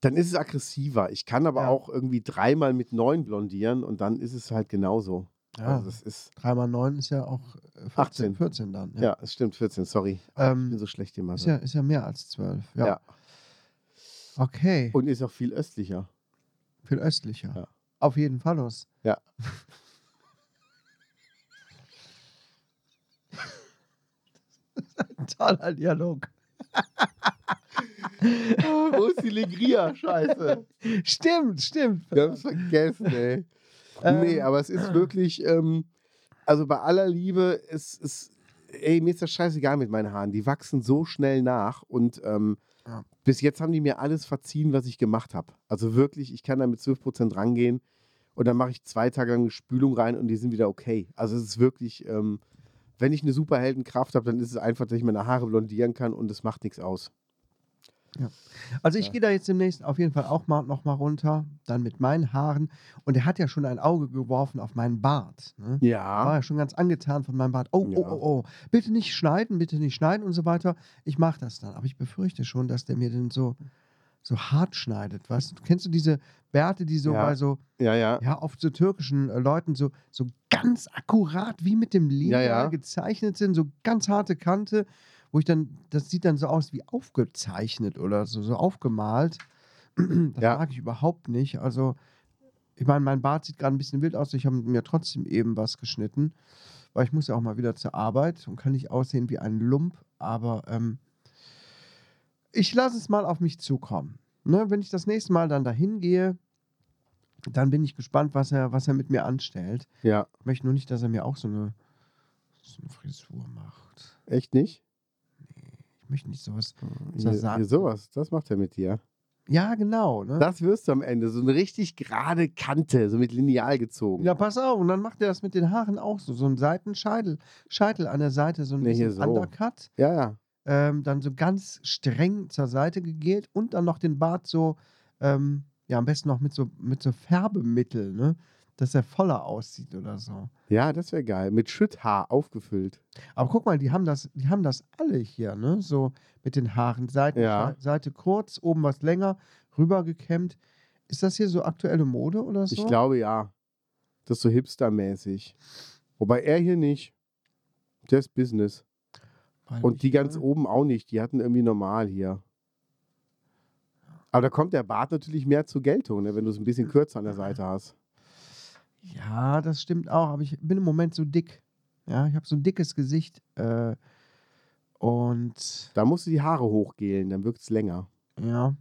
Dann ist es aggressiver. Ich kann aber Ja. auch irgendwie dreimal mit 9 blondieren und dann ist es halt genauso. Ja. Also das ist, 3 mal 9 ist ja auch äh, 14, 18. 14 dann. ja, es stimmt, 14, sorry. Ich bin Ähm, so schlecht immer. ist, ja, ist ja mehr als 12. Ja. Okay. Und ist auch viel östlicher. Viel östlicher. Ja. Auf jeden Fall los. Ja. Ein toller Dialog. Wo ist die Legria? Scheiße. Stimmt, stimmt. Wir haben es vergessen, ey. Ähm, nee, aber es ist wirklich, ähm, also bei aller Liebe, es ist, ey, mir ist das scheißegal mit meinen Haaren. Die wachsen so schnell nach und ähm, Ja. bis jetzt haben die mir alles verziehen, was ich gemacht habe. Also wirklich, ich kann da mit 12% rangehen und dann mache ich zwei Tage lang eine Spülung rein und die sind wieder okay. Also es ist wirklich, ähm, wenn ich eine Superheldenkraft habe, dann ist es einfach, dass ich meine Haare blondieren kann und es macht nichts aus. Also ich Ja. gehe da jetzt demnächst auf jeden Fall auch mal noch mal runter, dann mit meinen Haaren. Und er hat ja schon ein Auge geworfen auf meinen Bart. Ne? War Ja. ja schon ganz angetan von meinem Bart. Oh, Ja. oh, oh, oh. Bitte nicht schneiden, bitte nicht schneiden und so weiter. Ich mache das dann. Aber ich befürchte schon, dass der mir den so, so hart schneidet. Weißt du, kennst du diese Bärte, die so Ja. bei so, Ja, ja. ja, oft so türkischen äh, Leuten so, so ganz akkurat wie mit dem Lineal ja. gezeichnet sind, so ganz harte Kante, wo ich dann, das sieht dann so aus wie aufgezeichnet oder so, so aufgemalt. Das Ja. mag ich überhaupt nicht. Also, ich meine, mein Bart sieht gerade ein bisschen wild aus. Ich habe mir trotzdem eben was geschnitten, weil ich muss ja auch mal wieder zur Arbeit und kann nicht aussehen wie ein Lump. Aber ähm, ich lasse es mal auf mich zukommen. Ne, wenn ich das nächste Mal dann dahin gehe, dann bin ich gespannt, was er, was er mit mir anstellt. Ja. Ich möchte nur nicht, dass er mir auch so eine, so eine Frisur macht. Echt nicht? Ich möchte nicht sowas. Hier, Sa- hier sowas, das macht er mit dir. Ja, genau. Ne? Das wirst du am Ende. So eine richtig gerade Kante, so mit Lineal gezogen. Ja, pass auf. Und dann macht er das mit den Haaren auch so. So einen Seitenscheitel Scheitel an der Seite, so ein Nee, so. Undercut. ja. ja. Ähm, dann so ganz streng zur Seite gegelt und dann noch den Bart so, ähm, ja, am besten noch mit so, mit so Färbemittel, ne? Dass er voller aussieht oder so. Ja, das wäre geil. Mit Schütthaar aufgefüllt. Aber guck mal, die haben das, die haben das alle hier, ne? So mit den Haaren. Seiten, Ja. Seite kurz, oben was länger, rübergekämmt. Ist das hier so aktuelle Mode oder so? Ich glaube ja. Das ist so hipstermäßig. Wobei er hier nicht. Der ist Business. Weil Und die ganz oben auch nicht. Die hatten irgendwie normal hier. Aber da kommt der Bart natürlich mehr zur Geltung, ne, wenn du es ein bisschen kürzer an der Seite hast. Ja, das stimmt auch, aber ich bin im Moment so dick. Ja, ich habe so ein dickes Gesicht. Äh, und Da musst du die Haare hochgelen, dann wirkt es länger. ja,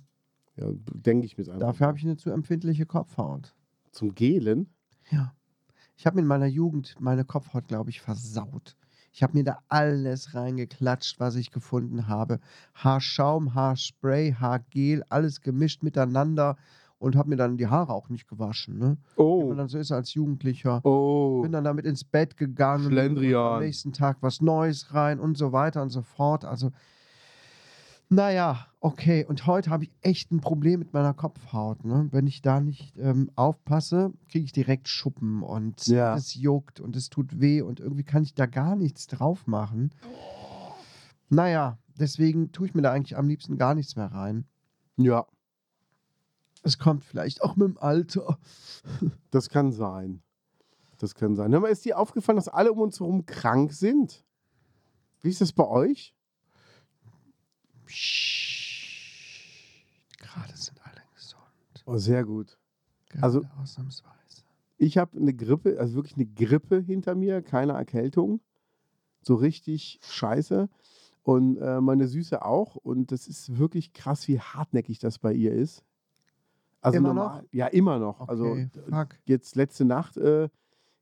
Ja, denke ich mir einfach. dafür habe ich eine zu empfindliche Kopfhaut. Zum Gelen? Ja. Ich habe in meiner Jugend meine Kopfhaut, glaube ich, versaut. Ich habe mir da alles reingeklatscht, was ich gefunden habe. Haarschaum, Haarspray, Haargel, alles gemischt miteinander und habe mir dann die Haare auch nicht gewaschen. Ne? Wie Oh, man dann so ist als Jugendlicher. oh. Bin dann damit ins Bett gegangen. Schlendrian. Am nächsten Tag was Neues rein und so weiter und so fort. Also, naja, okay. Und heute habe ich echt ein Problem mit meiner Kopfhaut. Ne? Wenn ich da nicht ähm, aufpasse, kriege ich direkt Schuppen und Ja. es juckt und es tut weh und irgendwie kann ich da gar nichts drauf machen. Naja, deswegen tue ich mir da eigentlich am liebsten gar nichts mehr rein. Ja, Es kommt vielleicht auch mit dem Alter. das kann sein. Das kann sein. Hör mal, ist dir aufgefallen, dass alle um uns herum krank sind? Wie ist das bei euch? Gerade sind alle gesund. Oh, sehr gut. Gerade Also- ausnahmsweise. Ich habe eine Grippe, also wirklich eine Grippe hinter mir, keine Erkältung. So richtig scheiße. Und äh, meine Süße auch. Und das ist wirklich krass, wie hartnäckig das bei ihr ist. Also Immer normal, Ja, immer noch. Also Okay, fuck. jetzt letzte Nacht äh,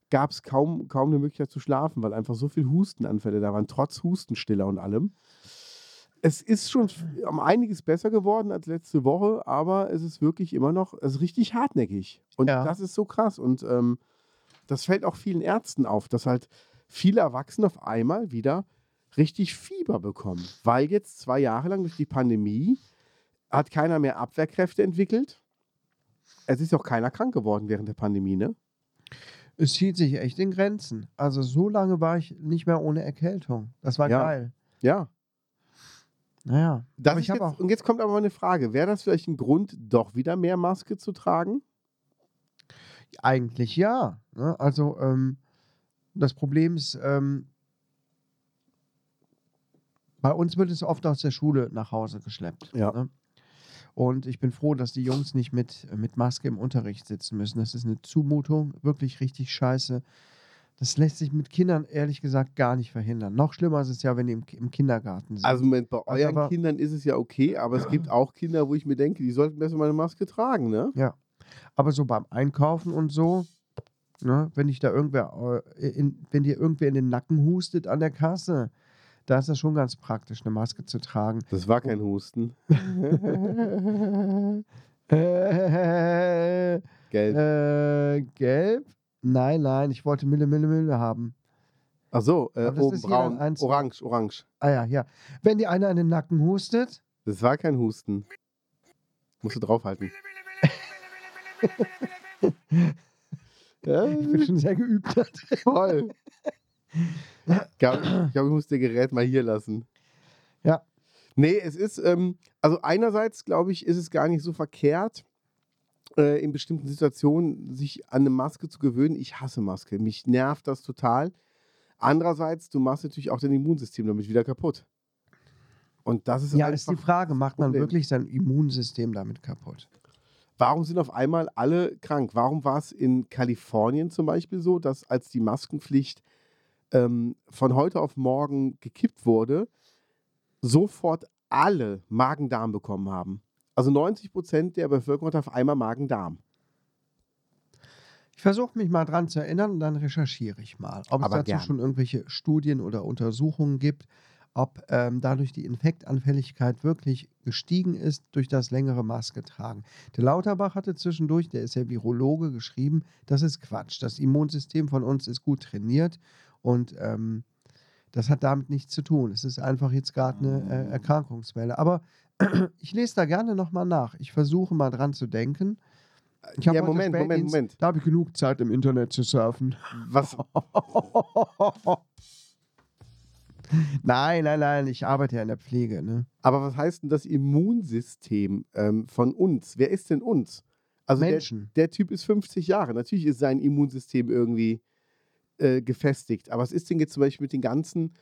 gab es kaum, kaum eine Möglichkeit zu schlafen, weil einfach so viel Hustenanfälle da waren, trotz Hustenstiller und allem. Es ist schon um einiges besser geworden als letzte Woche, aber es ist wirklich immer noch, es ist richtig hartnäckig. Und Ja. das ist so krass. Und ähm, das fällt auch vielen Ärzten auf, dass halt viele Erwachsene auf einmal wieder richtig Fieber bekommen. Weil jetzt zwei Jahre lang durch die Pandemie hat keiner mehr Abwehrkräfte entwickelt. Es ist auch keiner krank geworden während der Pandemie, ne? Es hielt sich echt in Grenzen. Also so lange war ich nicht mehr ohne Erkältung. Das war Ja. geil. Ja. Naja. Das jetzt, auch. und jetzt kommt aber eine Frage. Wäre das vielleicht ein Grund, doch wieder mehr Maske zu tragen? Eigentlich ja. Ne? Also ähm, das Problem ist, ähm, bei uns wird es oft aus der Schule nach Hause geschleppt. Ja. Ne? Und ich bin froh, dass die Jungs nicht mit, mit Maske im Unterricht sitzen müssen. Das ist eine Zumutung, wirklich richtig scheiße. Das lässt sich mit Kindern ehrlich gesagt gar nicht verhindern. Noch schlimmer ist es ja, wenn die im, im Kindergarten sind. Also Moment, bei Also euren aber- Kindern ist es ja okay, aber es gibt auch Kinder, wo ich mir denke, die sollten besser mal eine Maske tragen, ne? Ja. Aber so beim Einkaufen und so, ne, wenn ich da irgendwer, äh, in, wenn dir irgendwer in den Nacken hustet an der Kasse, da ist das schon ganz praktisch, eine Maske zu tragen. Das war kein Husten. äh, Gelb. äh, gelb? Nein, nein, ich wollte Mille, Mille, Mille haben. Ach so, äh, das oben braun. eins- Orange, orange. Ah ja, ja. Wenn dir einer an den Nacken hustet, Das war kein Husten. Musst du draufhalten. ich bin schon sehr geübt. voll. Ich glaube, ich, muss das Gerät mal hier lassen. Ja. Nee, es ist, ähm, also einerseits glaube ich, ist es gar nicht so verkehrt, äh, in bestimmten Situationen sich an eine Maske zu gewöhnen. Ich hasse Maske. Mich nervt das total. Andererseits, du machst natürlich auch dein Immunsystem damit wieder kaputt. Und das ist ja, einfach, ist die Frage, macht man wirklich sein Immunsystem damit kaputt? Warum sind auf einmal alle krank? Warum war es in Kalifornien zum Beispiel so, dass als die Maskenpflicht ähm, von heute auf morgen gekippt wurde, sofort alle Magen-Darm bekommen haben? Also 90 Prozent der Bevölkerung hat auf einmal Magen-Darm. Ich versuche mich mal dran zu erinnern und dann recherchiere ich mal, ob es Aber dazu gern. schon irgendwelche Studien oder Untersuchungen gibt, ob ähm, dadurch die Infektanfälligkeit wirklich gestiegen ist durch das längere Maske tragen. Der Lauterbach hatte zwischendurch, der ist ja Virologe, geschrieben, das ist Quatsch. Das Immunsystem von uns ist gut trainiert und ähm, das hat damit nichts zu tun. Es ist einfach jetzt gerade eine äh, Erkrankungswelle. Aber ich lese da gerne nochmal nach. Ich versuche mal dran zu denken. Ich Ja, Moment, Moment, Moment. Da habe ich genug Zeit im Internet zu surfen. Was, nein, nein, nein, ich arbeite ja in der Pflege. Ne? aber was heißt denn das Immunsystem ähm, von uns? Wer ist denn uns? Also der, Menschen. der Typ ist 50 Jahre. Natürlich ist sein Immunsystem irgendwie äh, gefestigt. Aber was ist denn jetzt zum Beispiel mit den ganzen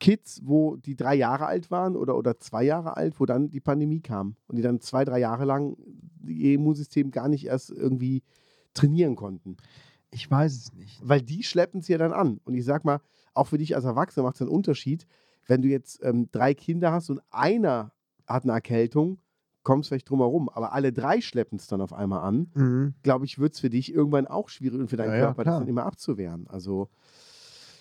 Kids, wo die drei Jahre alt waren oder, oder zwei Jahre alt, wo dann die Pandemie kam und die dann zwei, drei Jahre lang ihr Immunsystem gar nicht erst irgendwie trainieren konnten? Ich weiß es nicht. Weil die schleppen es ja dann an. Und ich sag mal, auch für dich als Erwachsener macht es einen Unterschied, wenn du jetzt ähm, drei Kinder hast und einer hat eine Erkältung, kommst vielleicht drum herum, aber alle drei schleppen es dann auf einmal an Mhm. glaube ich, wird es für dich irgendwann auch schwierig und für deinen Ja, ja, Körper, das klar. dann immer abzuwehren. Also,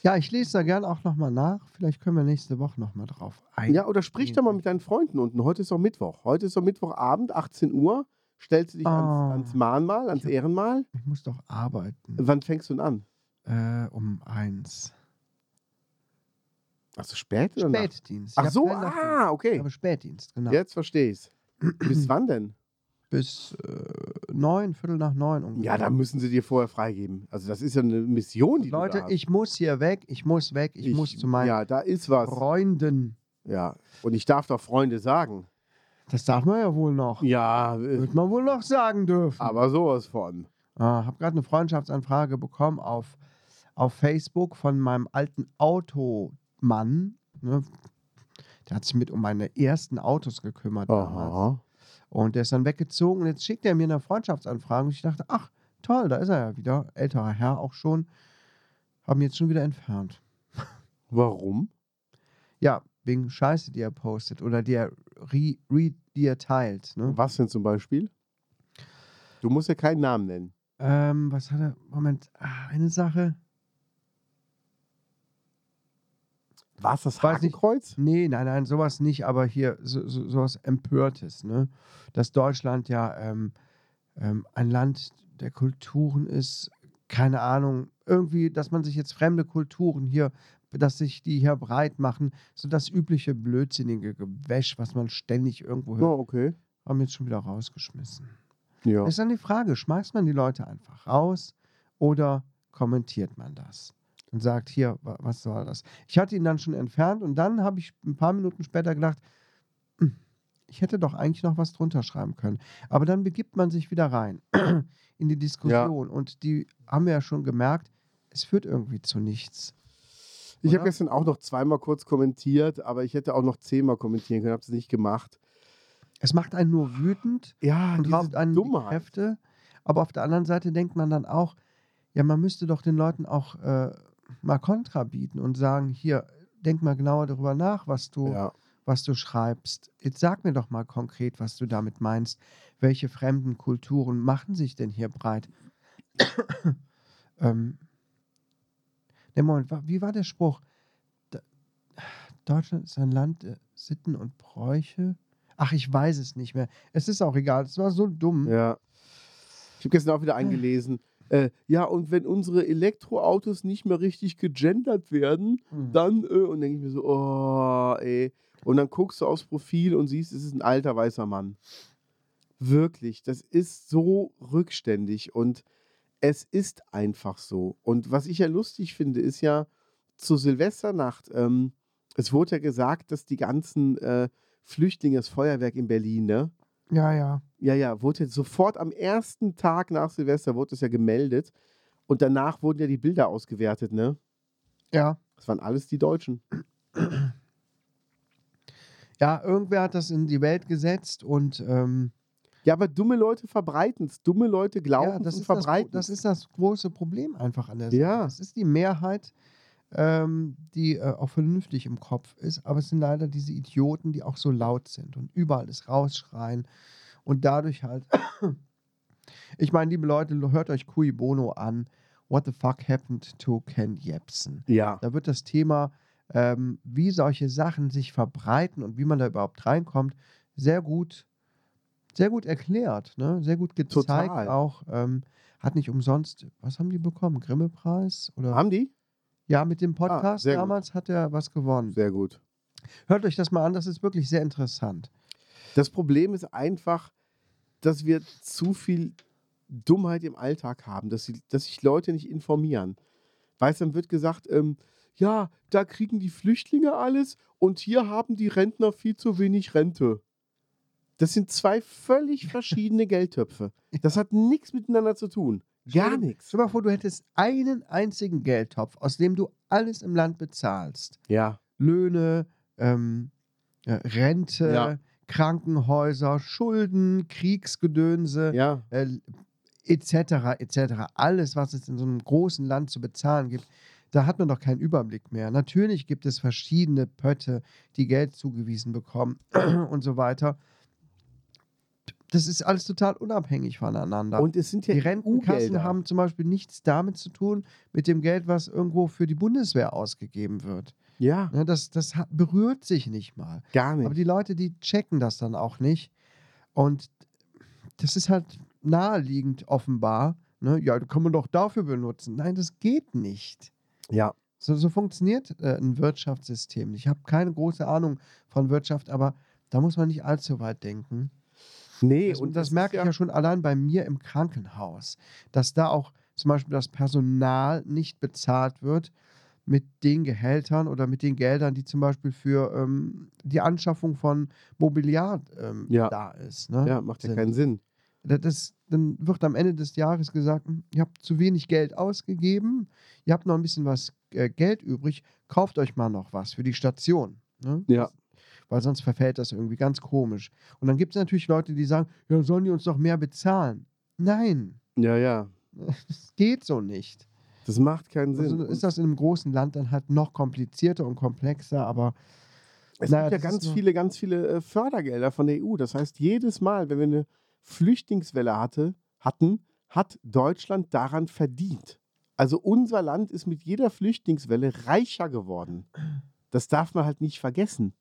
Ja, ich lese da gern auch nochmal nach. Vielleicht können wir nächste Woche nochmal drauf ein. Ja, oder sprich doch mal mit deinen Freunden unten. Heute ist doch Mittwoch. Heute ist doch Mittwochabend, 18 Uhr. Stellst du dich Ah. ans, ans Mahnmal, ans Ich Ehrenmal? Ich muss doch arbeiten. Wann fängst du denn an? Äh, um eins. Ach so, spät oder? Spätdienst. Ach Ich so, ah, Ich okay. habe Spätdienst, genau. Jetzt verstehe ich's. Bis wann denn? Bis äh, neun, Viertel nach neun ungefähr. Ja, da müssen sie dir vorher freigeben. Also das ist ja eine Mission, die du Leute, da hast. ich muss hier weg, ich muss weg, ich, muss zu meinen Ja, da ist was. Freunden. Ja, und ich darf doch Freunde sagen. Das darf man ja wohl noch. Ja, äh, Wird man wohl noch sagen dürfen. aber sowas von. Ah, habe gerade eine Freundschaftsanfrage bekommen auf, auf Facebook von meinem alten Automann. Ne? Der hat sich mit um meine ersten Autos gekümmert damals. Aha. Und der ist dann weggezogen und jetzt schickt er mir eine Freundschaftsanfrage und ich dachte, ach, toll, da ist er ja wieder. Älterer Herr auch schon. Haben jetzt schon wieder entfernt. Warum? Ja, wegen Scheiße, die er postet oder die er, re, re, die er teilt. Ne? Was denn zum Beispiel? Du musst ja keinen Namen nennen. Ähm, was hat er? Moment, ah, eine Sache. War es das. Hakenkreuz? Nee, nein, nein, sowas nicht, aber hier so, so, sowas Empörtes, ne? Dass Deutschland ja ähm, ähm, ein Land der Kulturen ist, keine Ahnung, irgendwie, dass man sich jetzt fremde Kulturen hier, dass sich die hier breit machen, so das übliche blödsinnige Gewäsch, was man ständig irgendwo hört, okay. haben jetzt schon wieder rausgeschmissen. Ja. Ist dann die Frage, schmeißt man die Leute einfach raus oder kommentiert man das? Und sagt, hier, wa- was soll das? Ich hatte ihn dann schon entfernt und dann habe ich ein paar Minuten später gedacht, "Hm, ich hätte doch eigentlich noch was drunter schreiben können. Aber dann begibt man sich wieder rein in die Diskussion und die haben wir ja schon gemerkt, es führt irgendwie zu nichts. Ich habe Oder? gestern auch noch zweimal kurz kommentiert, aber ich hätte auch noch zehnmal kommentieren können, habe es nicht gemacht. Es macht einen nur wütend Ja, und raubt einen die Dummheit. Kräfte. Aber auf der anderen Seite denkt man dann auch, ja, man müsste doch den Leuten auch äh, mal Kontra bieten und sagen, hier, denk mal genauer darüber nach, was du, Ja. was du schreibst. Jetzt sag mir doch mal konkret, was du damit meinst. Welche fremden Kulturen machen sich denn hier breit? ähm, ne, Moment, wie war der Spruch? Deutschland ist ein Land der Sitten und Bräuche. Ach, ich weiß es nicht mehr. Es ist auch egal. Es war so dumm. Ja. Ich habe gestern auch wieder eingelesen. Äh, ja, und wenn unsere Elektroautos nicht mehr richtig gegendert werden, Mhm. dann, äh, und denke ich mir so, oh, ey. Und dann guckst du aufs Profil und siehst, es ist ein alter weißer Mann. Wirklich, das ist so rückständig und es ist einfach so. Und was ich ja lustig finde, ist ja zur Silvesternacht, ähm, es wurde ja gesagt, dass die ganzen äh, Flüchtlinge, das Feuerwerk in Berlin, ne? Ja, ja. Ja, ja, wurde jetzt sofort am ersten Tag nach Silvester wurde es ja gemeldet. Und danach wurden ja die Bilder ausgewertet, ne? Ja. Das waren alles die Deutschen. Ja, irgendwer hat das in die Welt gesetzt und ähm, Ja, aber dumme Leute verbreiten es. Dumme Leute ja, glauben das und ist das, verbreiten das ist das große Problem einfach an der Sache. Ja. Das ist die Mehrheit, ähm, die äh, auch vernünftig im Kopf ist, aber es sind leider diese Idioten, die auch so laut sind und überall das rausschreien und dadurch halt. ich meine, liebe Leute, hört euch Kui Bono an. What the fuck happened to Ken Jebsen? Ja. Da wird das Thema, ähm, wie solche Sachen sich verbreiten und wie man da überhaupt reinkommt, sehr gut, sehr gut erklärt, ne? sehr gut gezeigt Total. auch. Ähm, hat nicht umsonst, was haben die bekommen? Grimme-Preis? Oder? Haben die? Ja, mit dem Podcast sehr gut. damals hat er was gewonnen. Sehr gut. Hört euch das mal an, das ist wirklich sehr interessant. Das Problem ist einfach, dass wir zu viel Dummheit im Alltag haben, dass, sie, dass sich Leute nicht informieren. Weißt du, dann wird gesagt, ähm, ja, da kriegen die Flüchtlinge alles und hier haben die Rentner viel zu wenig Rente. Das sind zwei völlig verschiedene Geldtöpfe. Das hat nichts miteinander zu tun. Gar nichts. Stell dir mal vor, du hättest einen einzigen Geldtopf, aus dem du alles im Land bezahlst. Ja. Löhne, ähm, äh, Rente, Ja. Krankenhäuser, Schulden, Kriegsgedönse, Ja. äh, etc., etc. Alles, was es in so einem großen Land zu bezahlen gibt, da hat man doch keinen Überblick mehr. Natürlich gibt es verschiedene Pötte, die Geld zugewiesen bekommen und so weiter. Das ist alles total unabhängig voneinander. Und es sind ja die Rentenkassen haben zum Beispiel nichts damit zu tun, mit dem Geld, was irgendwo für die Bundeswehr ausgegeben wird. Ja, Ne, das das ha- berührt sich nicht mal. gar nicht. Aber die Leute, die checken das dann auch nicht. Und das ist halt naheliegend offenbar. Ne? Ja, kann man doch dafür benutzen. Nein, das geht nicht. ja, So, so funktioniert äh, ein Wirtschaftssystem. Ich habe keine große Ahnung von Wirtschaft, aber da muss man nicht allzu weit denken. Nee. Das, und das merke ich ja schon allein bei mir im Krankenhaus, dass da auch zum Beispiel das Personal nicht bezahlt wird mit den Gehältern oder mit den Geldern, die zum Beispiel für ähm, die Anschaffung von Mobiliar ähm, Ja. da ist. Ne? Ja, macht ja sind. keinen Sinn. Da- Das, dann wird am Ende des Jahres gesagt, hm, ihr habt zu wenig Geld ausgegeben, ihr habt noch ein bisschen was äh, Geld übrig, kauft euch mal noch was für die Station. Ne? Ja. Weil sonst verfällt das irgendwie ganz komisch. Und dann gibt es natürlich Leute, die sagen, ja, sollen die uns doch mehr bezahlen? Nein, Ja, ja. das geht so nicht. Das macht keinen Sinn. Also ist das in einem großen Land dann halt noch komplizierter und komplexer, aber Es Naja, gibt ja ganz viele, ganz viele äh, Fördergelder von der EU. Das heißt, jedes Mal, wenn wir eine Flüchtlingswelle hatte, hatten, hat Deutschland daran verdient. Also unser Land ist mit jeder Flüchtlingswelle reicher geworden. Das darf man halt nicht vergessen.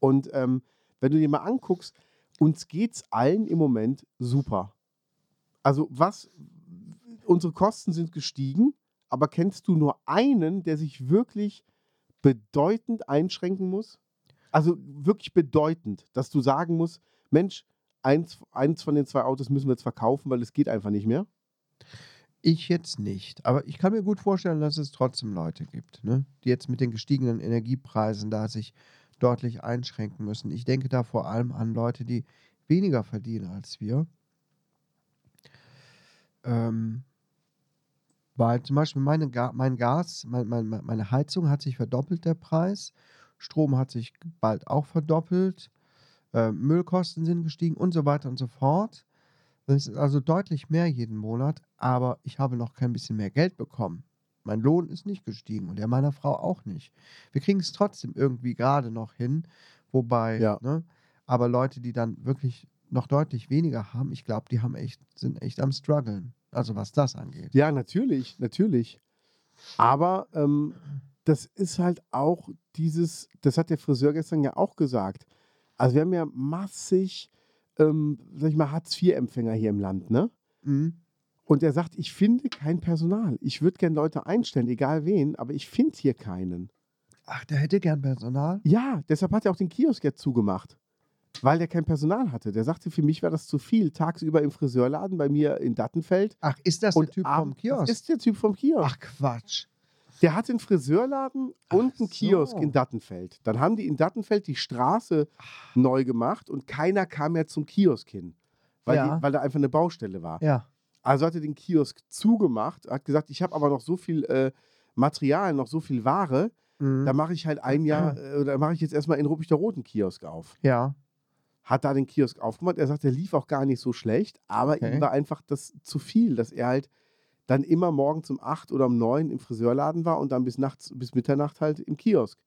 Und ähm, wenn du dir mal anguckst, uns geht's allen im Moment super. Also was, unsere Kosten sind gestiegen, aber kennst du nur einen, der sich wirklich bedeutend einschränken muss? Also wirklich bedeutend, dass du sagen musst, Mensch, eins, eins von den zwei Autos müssen wir jetzt verkaufen, weil es geht einfach nicht mehr. ich jetzt nicht. Aber ich kann mir gut vorstellen, dass es trotzdem Leute gibt, ne? die jetzt mit den gestiegenen Energiepreisen da sich deutlich einschränken müssen. Ich denke da vor allem an Leute, die weniger verdienen als wir. Ähm, weil zum Beispiel meine mein Gas, mein, mein, meine Heizung hat sich verdoppelt, der Preis. Strom hat sich bald auch verdoppelt. Äh, Müllkosten sind gestiegen und so weiter und so fort. Das ist also deutlich mehr jeden Monat, aber ich habe noch kein bisschen mehr Geld bekommen. Mein Lohn ist nicht gestiegen und der meiner Frau auch nicht. Wir kriegen es trotzdem irgendwie gerade noch hin, wobei, Ja. ne, aber Leute, die dann wirklich noch deutlich weniger haben, ich glaube, die haben echt, sind echt am struggeln. Also was das angeht. Ja, natürlich, natürlich. Aber ähm, das ist halt auch dieses, das hat der Friseur gestern ja auch gesagt. Also wir haben ja massig, ähm, sag ich mal, Hartz-IV-Empfänger hier im Land, ne? Mhm. Und er sagt, ich finde kein Personal. Ich würde gerne Leute einstellen, egal wen, aber ich finde hier keinen. Ach, der hätte gern Personal? Ja, deshalb hat er auch den Kiosk jetzt zugemacht. Weil der kein Personal hatte. Der sagte, für mich wäre das zu viel. Tagsüber im Friseurladen bei mir in Dattenfeld. Ach, ist das und der Typ vom Kiosk? Das ist der Typ vom Kiosk. Ach, Quatsch. Der hat einen Friseurladen Ach und einen Kiosk so. in Dattenfeld. Dann haben die in Dattenfeld die Straße neu gemacht und keiner kam mehr zum Kiosk hin. Weil, Ja. die, weil da einfach eine Baustelle war. Ja. Also hat er den Kiosk zugemacht, hat gesagt, ich habe aber noch so viel äh, Material, noch so viel Ware, Mhm. da mache ich halt ein Jahr, äh, oder mache ich jetzt erstmal in Ruppichter Roten Kiosk auf. Ja. Hat da den Kiosk aufgemacht. Er sagt, der lief auch gar nicht so schlecht, aber Okay. ihm war einfach das zu viel, dass er halt dann immer morgens um 8 oder um 9 im Friseurladen war und dann bis nachts, bis Mitternacht halt im Kiosk.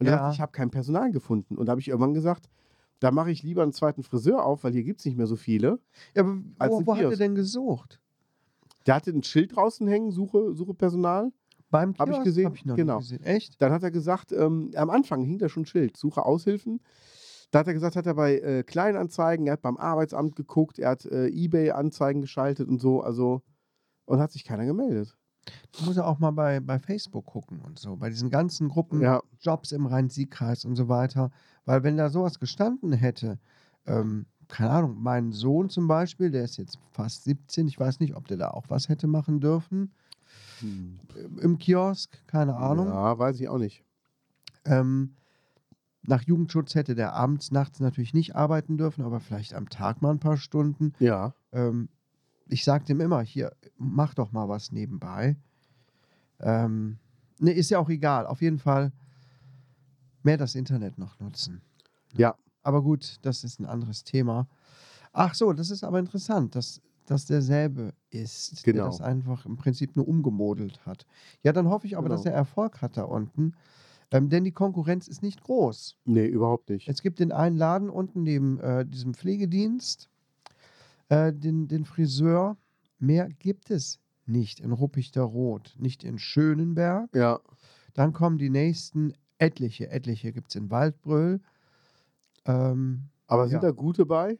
Und er Ja. sagt, ich habe kein Personal gefunden. Und da habe ich irgendwann gesagt, da mache ich lieber einen zweiten Friseur auf, weil hier gibt es nicht mehr so viele. ja aber wo, wo hat er denn gesucht? Der hatte ein Schild draußen hängen, suche, suche Personal. Beim Kiosk? Hab ich gesehen, Hab ich noch genau. nicht gesehen. Echt? Dann hat er gesagt, ähm, am Anfang hing da schon ein Schild, suche Aushilfen. Da hat er gesagt, hat er bei äh, Kleinanzeigen, er hat beim Arbeitsamt geguckt, er hat äh, Ebay-Anzeigen geschaltet und so, also und hat sich keiner gemeldet. Du musst ja auch mal bei, bei Facebook gucken und so, bei diesen ganzen Gruppen, Ja, Jobs im Rhein-Sieg-Kreis und so weiter. Weil wenn da sowas gestanden hätte, ähm, keine Ahnung, mein Sohn zum Beispiel, der ist jetzt fast 17, ich weiß nicht, ob der da auch was hätte machen dürfen. Hm. Im- Kiosk, keine Ahnung. Ja, weiß ich auch nicht. Ähm, nach Jugendschutz hätte der abends, nachts natürlich nicht arbeiten dürfen, aber vielleicht am Tag mal ein paar Stunden. Ja, Ähm, ich sage dem immer, hier, mach doch mal was nebenbei. Ähm, ne, ist ja auch egal. Auf jeden Fall mehr das Internet noch nutzen. ja, Aber gut, das ist ein anderes Thema. Ach so, das ist aber interessant, dass das derselbe ist, Genau. der das einfach im Prinzip nur umgemodelt hat. Ja, dann hoffe ich aber, dass Genau. er Erfolg hat da unten. Ähm, denn die Konkurrenz ist nicht groß. nee, überhaupt nicht. Es gibt den einen Laden unten neben äh, diesem Pflegedienst. Äh, den, den Friseur, mehr gibt es nicht in Ruppichter Rot, nicht in Schönenberg. Ja. Dann kommen die nächsten etliche, etliche gibt es in Waldbröl. Ähm, Aber sind Ja. da gute bei?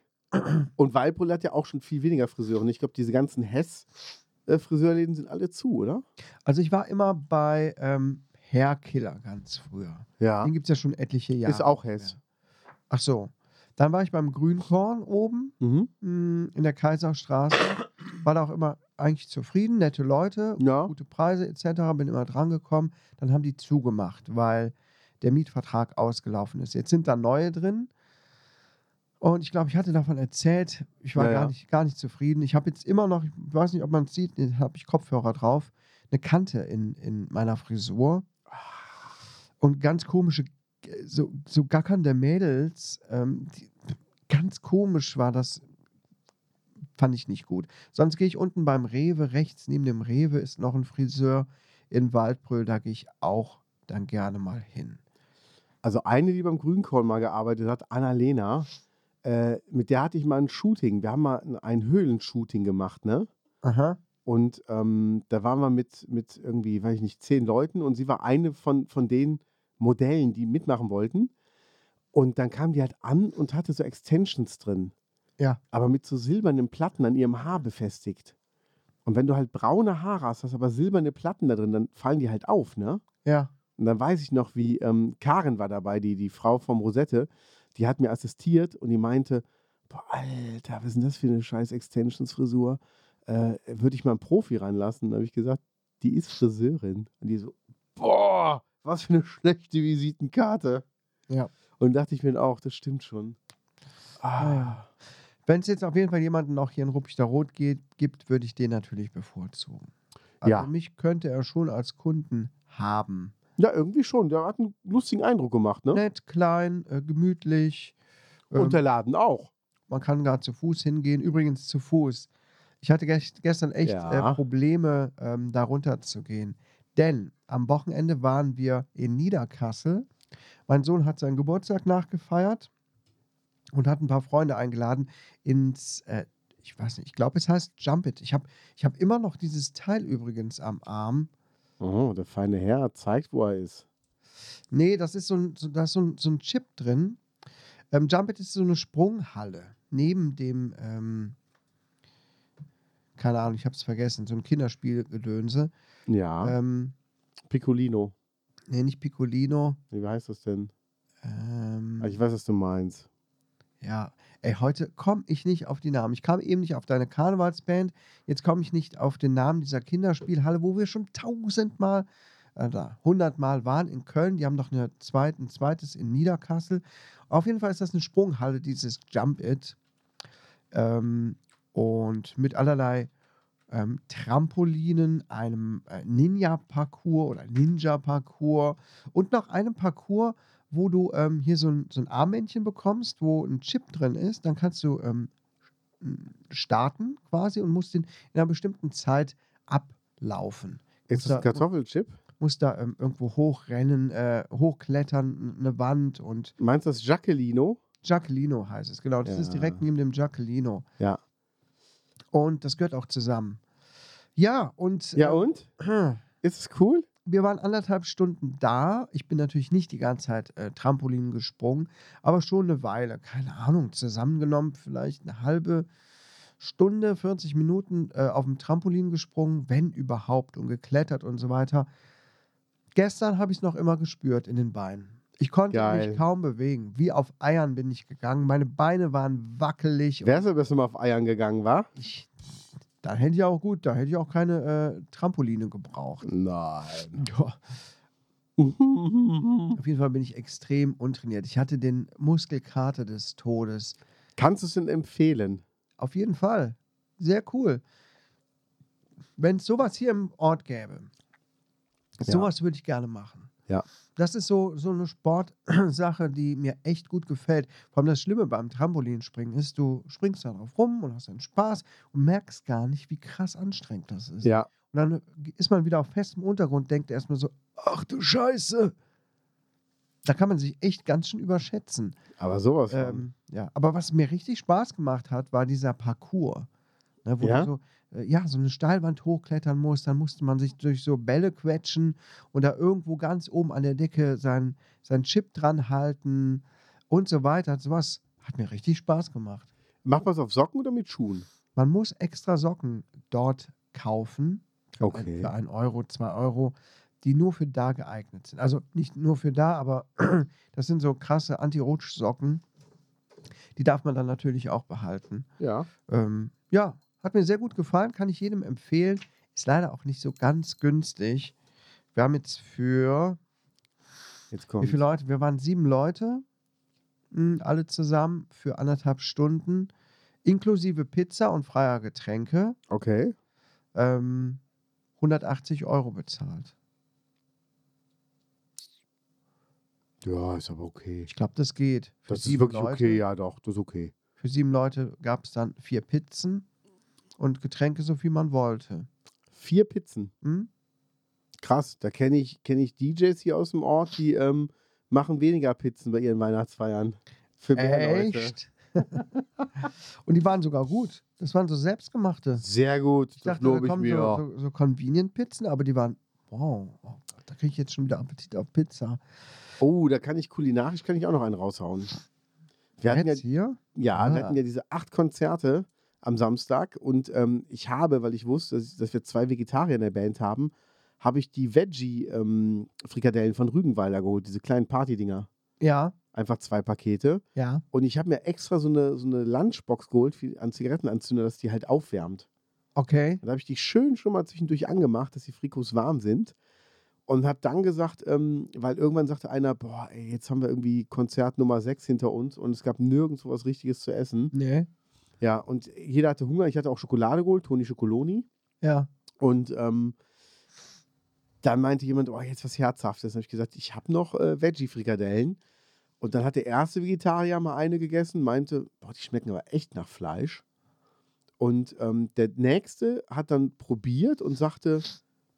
Und Waldbrüll hat ja auch schon viel weniger Friseure. Ich glaube, diese ganzen Hess-Friseurläden sind alle zu, oder? also ich war immer bei ähm, Hairkiller ganz früher. Ja. Den gibt es ja schon etliche Jahre. Ist auch Hess. mehr. Ach so. Dann war ich beim Grünkorn oben Mhm. mh, in der Kaiserstraße. War da auch immer eigentlich zufrieden, nette Leute, Ja. gute Preise etc. Bin immer drangekommen. Dann haben die zugemacht, weil der Mietvertrag ausgelaufen ist. Jetzt sind da neue drin. Und ich glaube, ich hatte davon erzählt, ich war Ja, gar, nicht, gar nicht zufrieden. Ich habe jetzt immer noch, ich weiß nicht, ob man es sieht, da habe ich Kopfhörer drauf, eine Kante in, in meiner Frisur. Und ganz komische, so, so gackernde Mädels, ähm, die, ganz komisch war das, fand ich nicht gut. Sonst gehe ich unten beim Rewe, rechts neben dem Rewe ist noch ein Friseur in Waldbröl, da gehe ich auch dann gerne mal hin. Also eine, die beim Grünkorn mal gearbeitet hat, Annalena, äh, mit der hatte ich mal ein Shooting. Wir haben mal ein, ein Höhlenshooting gemacht, ne? Aha. Und ähm, da waren wir mit, mit irgendwie, weiß ich nicht, zehn Leuten und sie war eine von, von den Modellen, die mitmachen wollten. Und dann kam die halt an und hatte so Extensions drin. Ja. Aber mit so silbernen Platten an ihrem Haar befestigt. Und wenn du halt braune Haare hast, hast aber silberne Platten da drin, dann fallen die halt auf, ne? Ja. Und dann weiß ich noch, wie ähm, Karin war dabei, die, die Frau vom Rosette, die hat mir assistiert und die meinte, boah, Alter, was ist denn das für eine scheiß Extensions-Frisur? Äh, Würde ich mal einen Profi ranlassen? Da habe ich gesagt, die ist Friseurin. Und die so, boah, was für eine schlechte Visitenkarte. Ja. Und dachte ich mir auch, das stimmt schon. Ah. Wenn es jetzt auf jeden Fall jemanden noch hier in Ruppichter Rot geht, gibt, würde ich den natürlich bevorzugen. Also Ja. mich könnte er schon als Kunden haben. Ja, irgendwie schon. Der hat einen lustigen Eindruck gemacht, ne? Nett, klein, äh, gemütlich. Ähm, Und der Laden auch. Man kann gar zu Fuß hingehen. Übrigens zu Fuß. Ich hatte gest gestern echt Ja. äh, Probleme, ähm, da runter zu gehen. Denn am Wochenende waren wir in Niederkassel. Mein Sohn hat seinen Geburtstag nachgefeiert und hat ein paar Freunde eingeladen ins, äh, ich weiß nicht, ich glaube, es heißt Jump It. Ich habe ich hab immer noch dieses Teil übrigens am Arm. Oh, der feine Herr zeigt, wo er ist. Nee, das ist so ein, so, da ist so ein, so ein Chip drin. Ähm, Jump It ist so eine Sprunghalle neben dem, ähm, keine Ahnung, ich habe es vergessen, so ein Kinderspielgedönse. Ja, Ähm, Piccolino. nee, nicht Piccolino. Wie heißt das denn? Ähm, Ah, Ich weiß, was du meinst. ja, ey, heute komme ich nicht auf die Namen. Ich kam eben nicht auf deine Karnevalsband. Jetzt komme ich nicht auf den Namen dieser Kinderspielhalle, wo wir schon tausendmal, äh, da, hundertmal waren in Köln. Die haben noch eine zweite, ein zweites in Niederkassel. Auf jeden Fall ist das eine Sprunghalle, dieses Jump It. Ähm, und mit allerlei ähm, Trampolinen, einem äh, Ninja-Parcours oder Ninja-Parcours und noch einem Parcours, wo du ähm, hier so ein, so ein Armmännchen bekommst, wo ein Chip drin ist. Dann kannst du ähm, starten quasi und musst den in einer bestimmten Zeit ablaufen. Ist Muss das ein Kartoffelchip? Musst da ähm, irgendwo hochrennen, äh, hochklettern, eine Wand und Meinst du das Jacquelino? Jacquelino heißt es. Genau, das ist Ja. direkt neben dem Jacquelino. Ja. Und das gehört auch zusammen. Ja, und Ja, und? äh, Ist es cool? wir waren anderthalb Stunden da. Ich bin natürlich nicht die ganze Zeit äh, Trampolin gesprungen, aber schon eine Weile. Keine Ahnung, zusammengenommen vielleicht eine halbe Stunde, 40 Minuten äh, auf dem Trampolin gesprungen, wenn überhaupt, und geklettert und so weiter. Gestern habe ich es noch immer gespürt in den Beinen. Ich konnte Geil. mich kaum bewegen. Wie auf Eiern bin ich gegangen. Meine Beine waren wackelig. Wärst du besser mal auf Eiern gegangen, war? ich, da hätte ich auch gut, da hätte ich auch keine äh, Trampoline gebraucht. Nein. Ja. Auf jeden Fall bin ich extrem untrainiert. Ich hatte den Muskelkater des Todes. Kannst du es denn empfehlen? Auf jeden Fall. Sehr cool. Wenn es sowas hier im Ort gäbe, Ja. sowas würde ich gerne machen. Ja. Das ist so, so eine Sportsache, die mir echt gut gefällt. Vor allem das Schlimme beim Trampolinspringen ist, du springst da drauf rum und hast einen Spaß und merkst gar nicht, wie krass anstrengend das ist. Ja. Und dann ist man wieder auf festem Untergrund, denkt erstmal so, ach du Scheiße. Da kann man sich echt ganz schön überschätzen. Aber sowas. Ähm, ja, aber was mir richtig Spaß gemacht hat, war dieser Parcours. Ne, wo Ja? du so, äh, ja, so eine Steilwand hochklettern musst, dann musste man sich durch so Bälle quetschen und da irgendwo ganz oben an der Decke sein, sein Chip dran halten und so weiter. Sowas hat mir richtig Spaß gemacht. Macht man es auf Socken oder mit Schuhen? Man muss extra Socken dort kaufen. Für, ein, Okay. für ein Euro, zwei Euro, die nur für da geeignet sind. Also nicht nur für da, aber das sind so krasse Anti-Rutsch-Socken. Die darf man dann natürlich auch behalten. Ja. Ähm, ja, hat mir sehr gut gefallen, kann ich jedem empfehlen. Ist leider auch nicht so ganz günstig. Wir haben jetzt für, Jetzt wie kommt. viele Leute? Wir waren sieben Leute, mh, alle zusammen für anderthalb Stunden, inklusive Pizza und freier Getränke, Okay. ähm, 180 Euro bezahlt. Ja, ist aber okay. Ich glaube, das geht. Für Das ist wirklich Leute, okay, ja doch, das ist okay. Für sieben Leute gab es dann vier Pizzen und Getränke, so viel man wollte. Vier Pizzen. Hm? Krass, da kenne ich, kenn ich DJs hier aus dem Ort, die ähm, machen weniger Pizzen bei ihren Weihnachtsfeiern. Für mehr. Echt? und die waren sogar gut. Das waren so selbstgemachte. Sehr gut, Ich das dachte, da lobe ich kommen mir. so, so, so Convenient-Pizzen, aber die waren, wow, oh da kriege ich jetzt schon wieder Appetit auf Pizza. Oh, da kann ich kulinarisch kann ich auch noch einen raushauen. Wir hatten ja, Jetzt hier? ja, wir Ah. hatten ja diese acht Konzerte am Samstag und ähm, ich habe, weil ich wusste, dass, dass wir zwei Vegetarier in der Band haben, habe ich die Veggie-Frikadellen von Rügenwalder geholt, diese kleinen Party-Dinger. Ja, Einfach zwei Pakete. ja. Und ich habe mir extra so eine, so eine Lunchbox geholt für, an Zigarettenanzünder, dass die halt aufwärmt. Okay. Dann habe ich die schön schon mal zwischendurch angemacht, dass die Frikos warm sind. Und habe dann gesagt, ähm, weil irgendwann sagte einer, boah, ey, jetzt haben wir irgendwie Konzert Nummer 6 hinter uns und es gab nirgendwo was Richtiges zu essen. Nee. Ja, und jeder hatte Hunger. Ich hatte auch Schokolade geholt, Toni Schokoloni. Ja. Und ähm, dann meinte jemand, oh, jetzt was Herzhaftes. Dann habe ich gesagt, ich habe noch äh, Veggie-Frikadellen. Und dann hat der erste Vegetarier mal eine gegessen, meinte, boah, die schmecken aber echt nach Fleisch. Und ähm, der nächste hat dann probiert und sagte,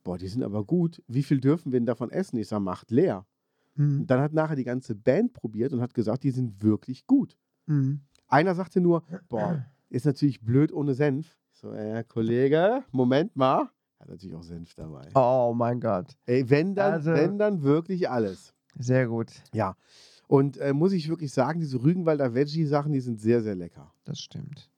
boah, die sind aber gut. Wie viel dürfen wir denn davon essen? Ich sage, macht leer. Hm. Und dann hat nachher die ganze Band probiert und hat gesagt, die sind wirklich gut. Hm. Einer sagte nur, boah, ist natürlich blöd ohne Senf. So, äh, Kollege, Moment mal. Hat natürlich auch Senf dabei. Oh mein Gott. Ey, wenn dann, Also- wenn dann wirklich alles. Sehr gut. Ja. Und äh, muss ich wirklich sagen, diese Rügenwalder Veggie-Sachen, die sind sehr, sehr lecker. Das stimmt.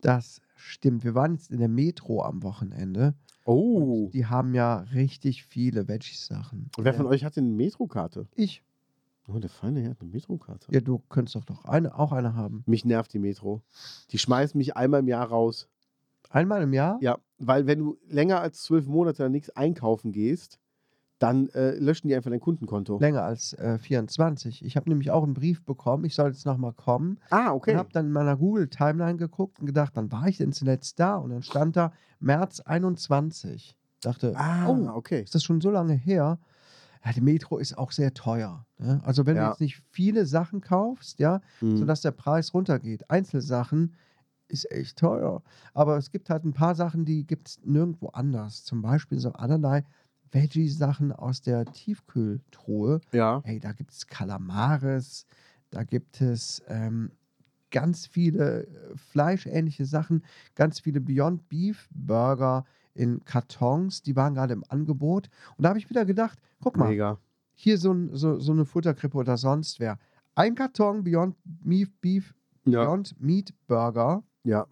Das stimmt. Wir waren jetzt in der Metro am Wochenende. Oh. Die haben ja richtig viele Veggie-Sachen. Und wer von ja. euch hat denn eine Metrokarte? Ich. Oh, der Feine Herr hat eine Metrokarte. Ja, du könntest doch doch eine, auch eine haben. Mich nervt die Metro. Die schmeißen mich einmal im Jahr raus. Einmal im Jahr? Ja, weil wenn du länger als zwölf Monate nichts einkaufen gehst, dann äh, löschen die einfach dein Kundenkonto. Länger als äh, 24. Ich habe nämlich auch einen Brief bekommen, ich soll jetzt nochmal kommen. Ah, Und okay. habe dann in meiner Google-Timeline geguckt und gedacht, wann war ich denn zuletzt da? Und dann stand da März 21. Dachte, Ah, oh, okay. ist das schon so lange her? Ja, die Metro ist auch sehr teuer. Ne? Also wenn du Ja. jetzt nicht viele Sachen kaufst, ja, Mhm. sodass der Preis runtergeht. Einzelsachen ist echt teuer. Aber es gibt halt ein paar Sachen, die gibt es nirgendwo anders. Zum Beispiel so allerlei Veggie-Sachen aus der Tiefkühltruhe. Ja. Hey, da gibt es Kalamares, da gibt es ähm, ganz viele äh, fleischähnliche Sachen, ganz viele Beyond Beef Burger in Kartons, die waren gerade im Angebot. Und da habe ich wieder gedacht, guck mal, Mega. hier so, ein, so, so eine Futterkrippe oder sonst wer. Ein Karton Beyond Meat Beef, Ja. Beyond Meat Burger Ja.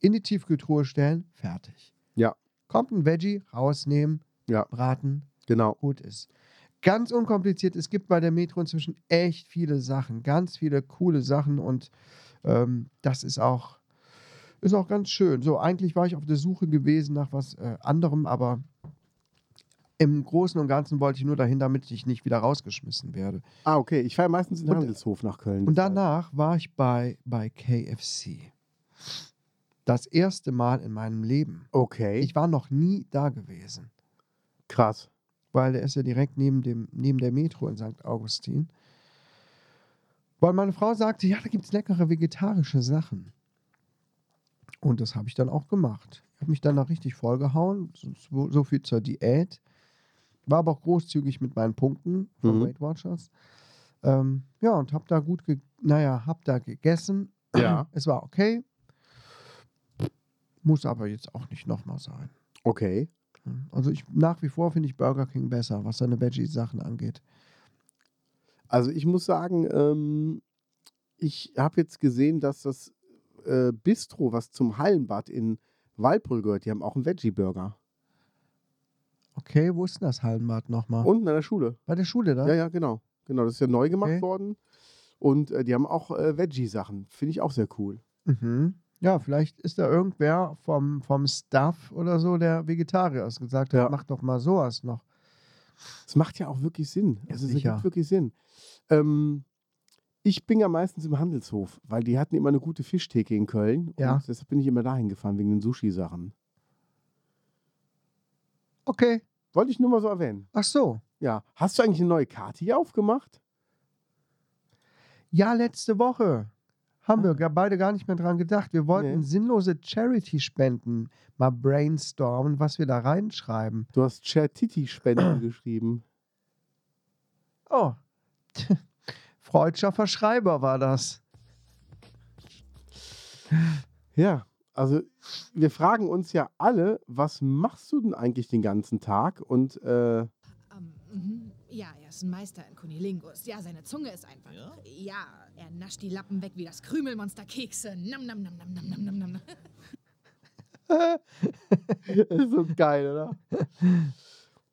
in die Tiefkühltruhe stellen, fertig. Ja. Kommt ein Veggie, rausnehmen, Ja. braten, Genau. gut ist. Ganz unkompliziert. Es gibt bei der Metro inzwischen echt viele Sachen, ganz viele coole Sachen und ähm, das ist auch, ist auch ganz schön. So, eigentlich war ich auf der Suche gewesen nach was äh, anderem, aber im Großen und Ganzen wollte ich nur dahin, damit ich nicht wieder rausgeschmissen werde. Ah, okay. Ich fahre meistens in den Und- Handelshof nach Köln. Und danach war ich bei, bei KFC. Das erste Mal in meinem Leben. Okay. Ich war noch nie da gewesen. Krass. weil der ist ja direkt neben, dem, neben der Metro in St. Augustin. Weil meine Frau sagte, ja, da gibt es leckere vegetarische Sachen. Und das habe ich dann auch gemacht. Ich habe mich dann da richtig vollgehauen, so, so- viel zur Diät. War aber auch großzügig mit meinen Punkten von Mhm. Weight Watchers. Ähm, ja, und hab da gut, naja, hab da gegessen. Ja. Es war okay. Muss aber jetzt auch nicht nochmal sein. Okay. Also ich nach wie vor finde ich Burger King besser, was seine Veggie-Sachen angeht. Also ich muss sagen, ähm, ich habe jetzt gesehen, dass das äh, Bistro, was zum Hallenbad in Walpol gehört, die haben auch einen Veggie-Burger. Okay, wo ist denn das Hallenbad nochmal? Unten an der Schule. Bei der Schule da? Ja, ja, genau. Genau, das ist ja neu gemacht Okay. worden. Und äh, die haben auch äh, Veggie-Sachen. Finde ich auch sehr cool. Mhm. Ja, vielleicht ist da irgendwer vom, vom Staff oder so, der Vegetarier ist, gesagt hat, Ja. mach doch mal sowas noch. Es macht ja auch wirklich Sinn. Ja, also es ergibt wirklich Sinn. Ähm, ich bin ja meistens im Handelshof, weil die hatten immer eine gute Fischtheke in Köln. Ja. Deshalb bin ich immer dahin gefahren, wegen den Sushi-Sachen. Okay. Wollte ich nur mal so erwähnen. Ach so. Ja. Hast du eigentlich eine neue Karte hier aufgemacht? Ja, letzte Woche haben wir Ah. beide gar nicht mehr dran gedacht. Wir wollten Nee. sinnlose Charity-Spenden mal brainstormen, was wir da reinschreiben. Du hast Chertiti-Spenden geschrieben. Oh. Freudscher Verschreiber war das. Ja. Also wir fragen uns ja alle, was machst du denn eigentlich den ganzen Tag? Und äh, Ähm, mhm. ja, er ist ein Meister in Kunilingus. Ja, seine Zunge ist einfach. Ja? er nascht die Lappen weg wie das Krümelmonster Kekse. Nam, nam, nam, nam, nam, nam, nam, nam. das ist so geil, oder?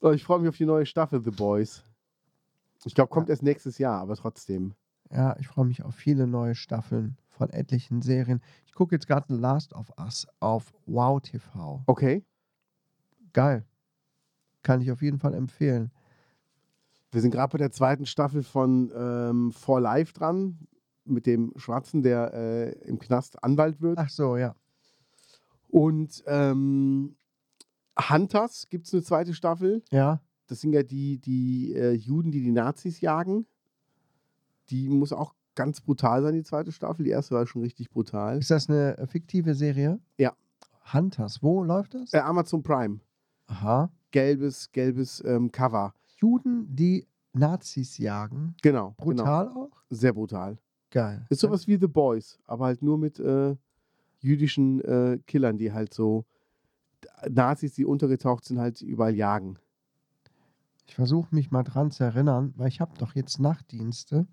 Oh, ich freue mich auf die neue Staffel The Boys. Ich glaube, kommt erst nächstes Jahr, aber trotzdem. Ja, ich freue mich auf viele neue Staffeln von etlichen Serien. Ich gucke jetzt gerade The Last of Us auf Wow TV. Okay. Geil. Kann ich auf jeden Fall empfehlen. Wir sind gerade bei der zweiten Staffel von ähm, For Life dran, mit dem Schwarzen, der äh, im Knast Anwalt wird. Ach so, ja. Und ähm, Hunters gibt es eine zweite Staffel. Ja. Das sind ja die, die äh, Juden, die die Nazis jagen. Die muss auch ganz brutal sein, die zweite Staffel. Die erste war schon richtig brutal. Ist das eine äh, fiktive Serie? Ja. Hunters, wo läuft das? Äh, Amazon Prime. Aha. Gelbes, gelbes ähm, Cover. Juden, die Nazis jagen. Genau. Genau. Brutal auch? Sehr brutal. Geil. Ist sowas wie The Boys, aber halt nur mit äh, jüdischen äh, Killern, die halt so Nazis, die untergetaucht sind, halt überall jagen. Ich versuche mich mal dran zu erinnern, weil ich habe doch jetzt Nachtdienste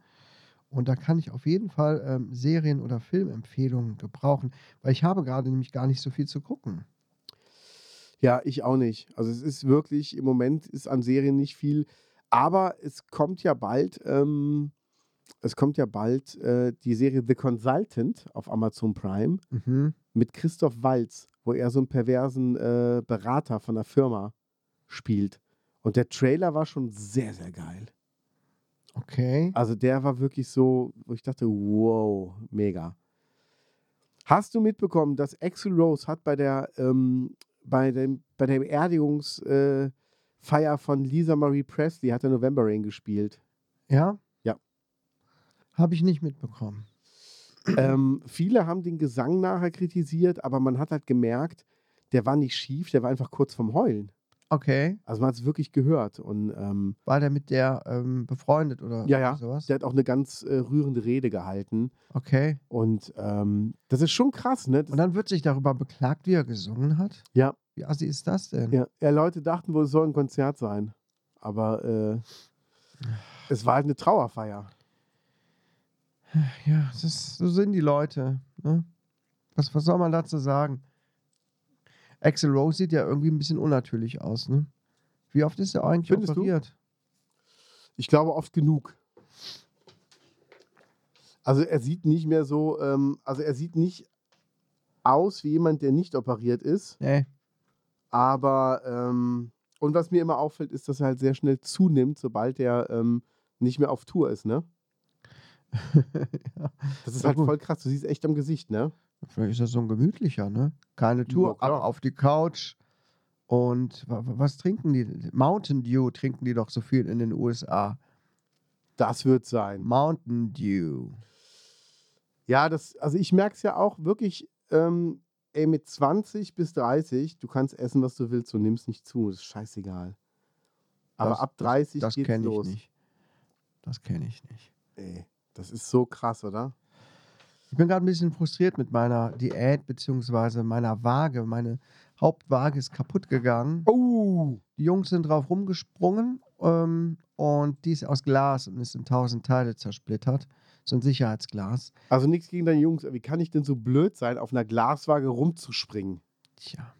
und da kann ich auf jeden Fall ähm, Serien- oder Filmempfehlungen gebrauchen, weil ich habe gerade nämlich gar nicht so viel zu gucken. Ja, ich auch nicht. Also es ist wirklich, im Moment ist an Serien nicht viel, aber es kommt ja bald, ähm, es kommt ja bald äh, die Serie The Consultant auf Amazon Prime Mhm. mit Christoph Walz, wo er so einen perversen äh, Berater von der Firma spielt. Und der Trailer war schon sehr, sehr geil. Okay. Also der war wirklich so, wo ich dachte, wow, mega. Hast du mitbekommen, dass Axel Rose hat bei der, ähm, bei dem, bei der Beerdigungsfeier äh, von Lisa Marie Presley hat er November Rain gespielt? Ja? Ja. Habe ich nicht mitbekommen. ähm, viele haben den Gesang nachher kritisiert, aber man hat halt gemerkt, der war nicht schief, der war einfach kurz vorm Heulen. Okay. Also man hat es wirklich gehört. Und ähm, War der mit der ähm, befreundet oder Ja, ja. sowas? der hat auch eine ganz äh, rührende Rede gehalten. Okay. Und ähm, das ist schon krass, ne? Das, Und dann wird sich darüber beklagt, wie er gesungen hat? ja, Wie assi ist das denn? Ja, ja, Leute dachten wohl, es soll ein Konzert sein. Aber äh, es war halt eine Trauerfeier. Ja, es ist, so sind die Leute. Ne? Was, was soll man dazu sagen? Axel Rose sieht ja irgendwie ein bisschen unnatürlich aus. Ne? Wie oft ist er eigentlich Findest du? operiert? Ich glaube oft genug. Also er sieht nicht mehr so, ähm, also er sieht nicht aus wie jemand, der nicht operiert ist. Nee. Aber, ähm, und was mir immer auffällt, ist, dass er halt sehr schnell zunimmt, sobald er ähm, nicht mehr auf Tour ist, ne? ja. Das ist halt voll krass. Du siehst echt am Gesicht, ne? Vielleicht ist er so ein gemütlicher, ne? Keine Tour, klar. ab auf die Couch. Und wa- wa- was trinken die? Mountain Dew trinken die doch so viel in den USA. Das wird sein. Mountain Dew. Ja, das, also ich merke es ja auch wirklich, ähm, ey, mit 20 bis 30, du kannst essen, was du willst und nimmst nicht zu. Das ist scheißegal. Aber das, ab 30 das, das geht's kenne ich los. nicht. Das kenne ich nicht. Ey, das ist so krass, oder? Ich bin gerade ein bisschen frustriert mit meiner Diät beziehungsweise meiner Waage. Meine Hauptwaage ist kaputt gegangen. Oh! Die Jungs sind drauf rumgesprungen ähm, und die ist aus Glas und ist in tausend Teile zersplittert. So ein Sicherheitsglas. Also nichts gegen deine Jungs, aber wie kann ich denn so blöd sein, auf einer Glaswaage rumzuspringen? Tja.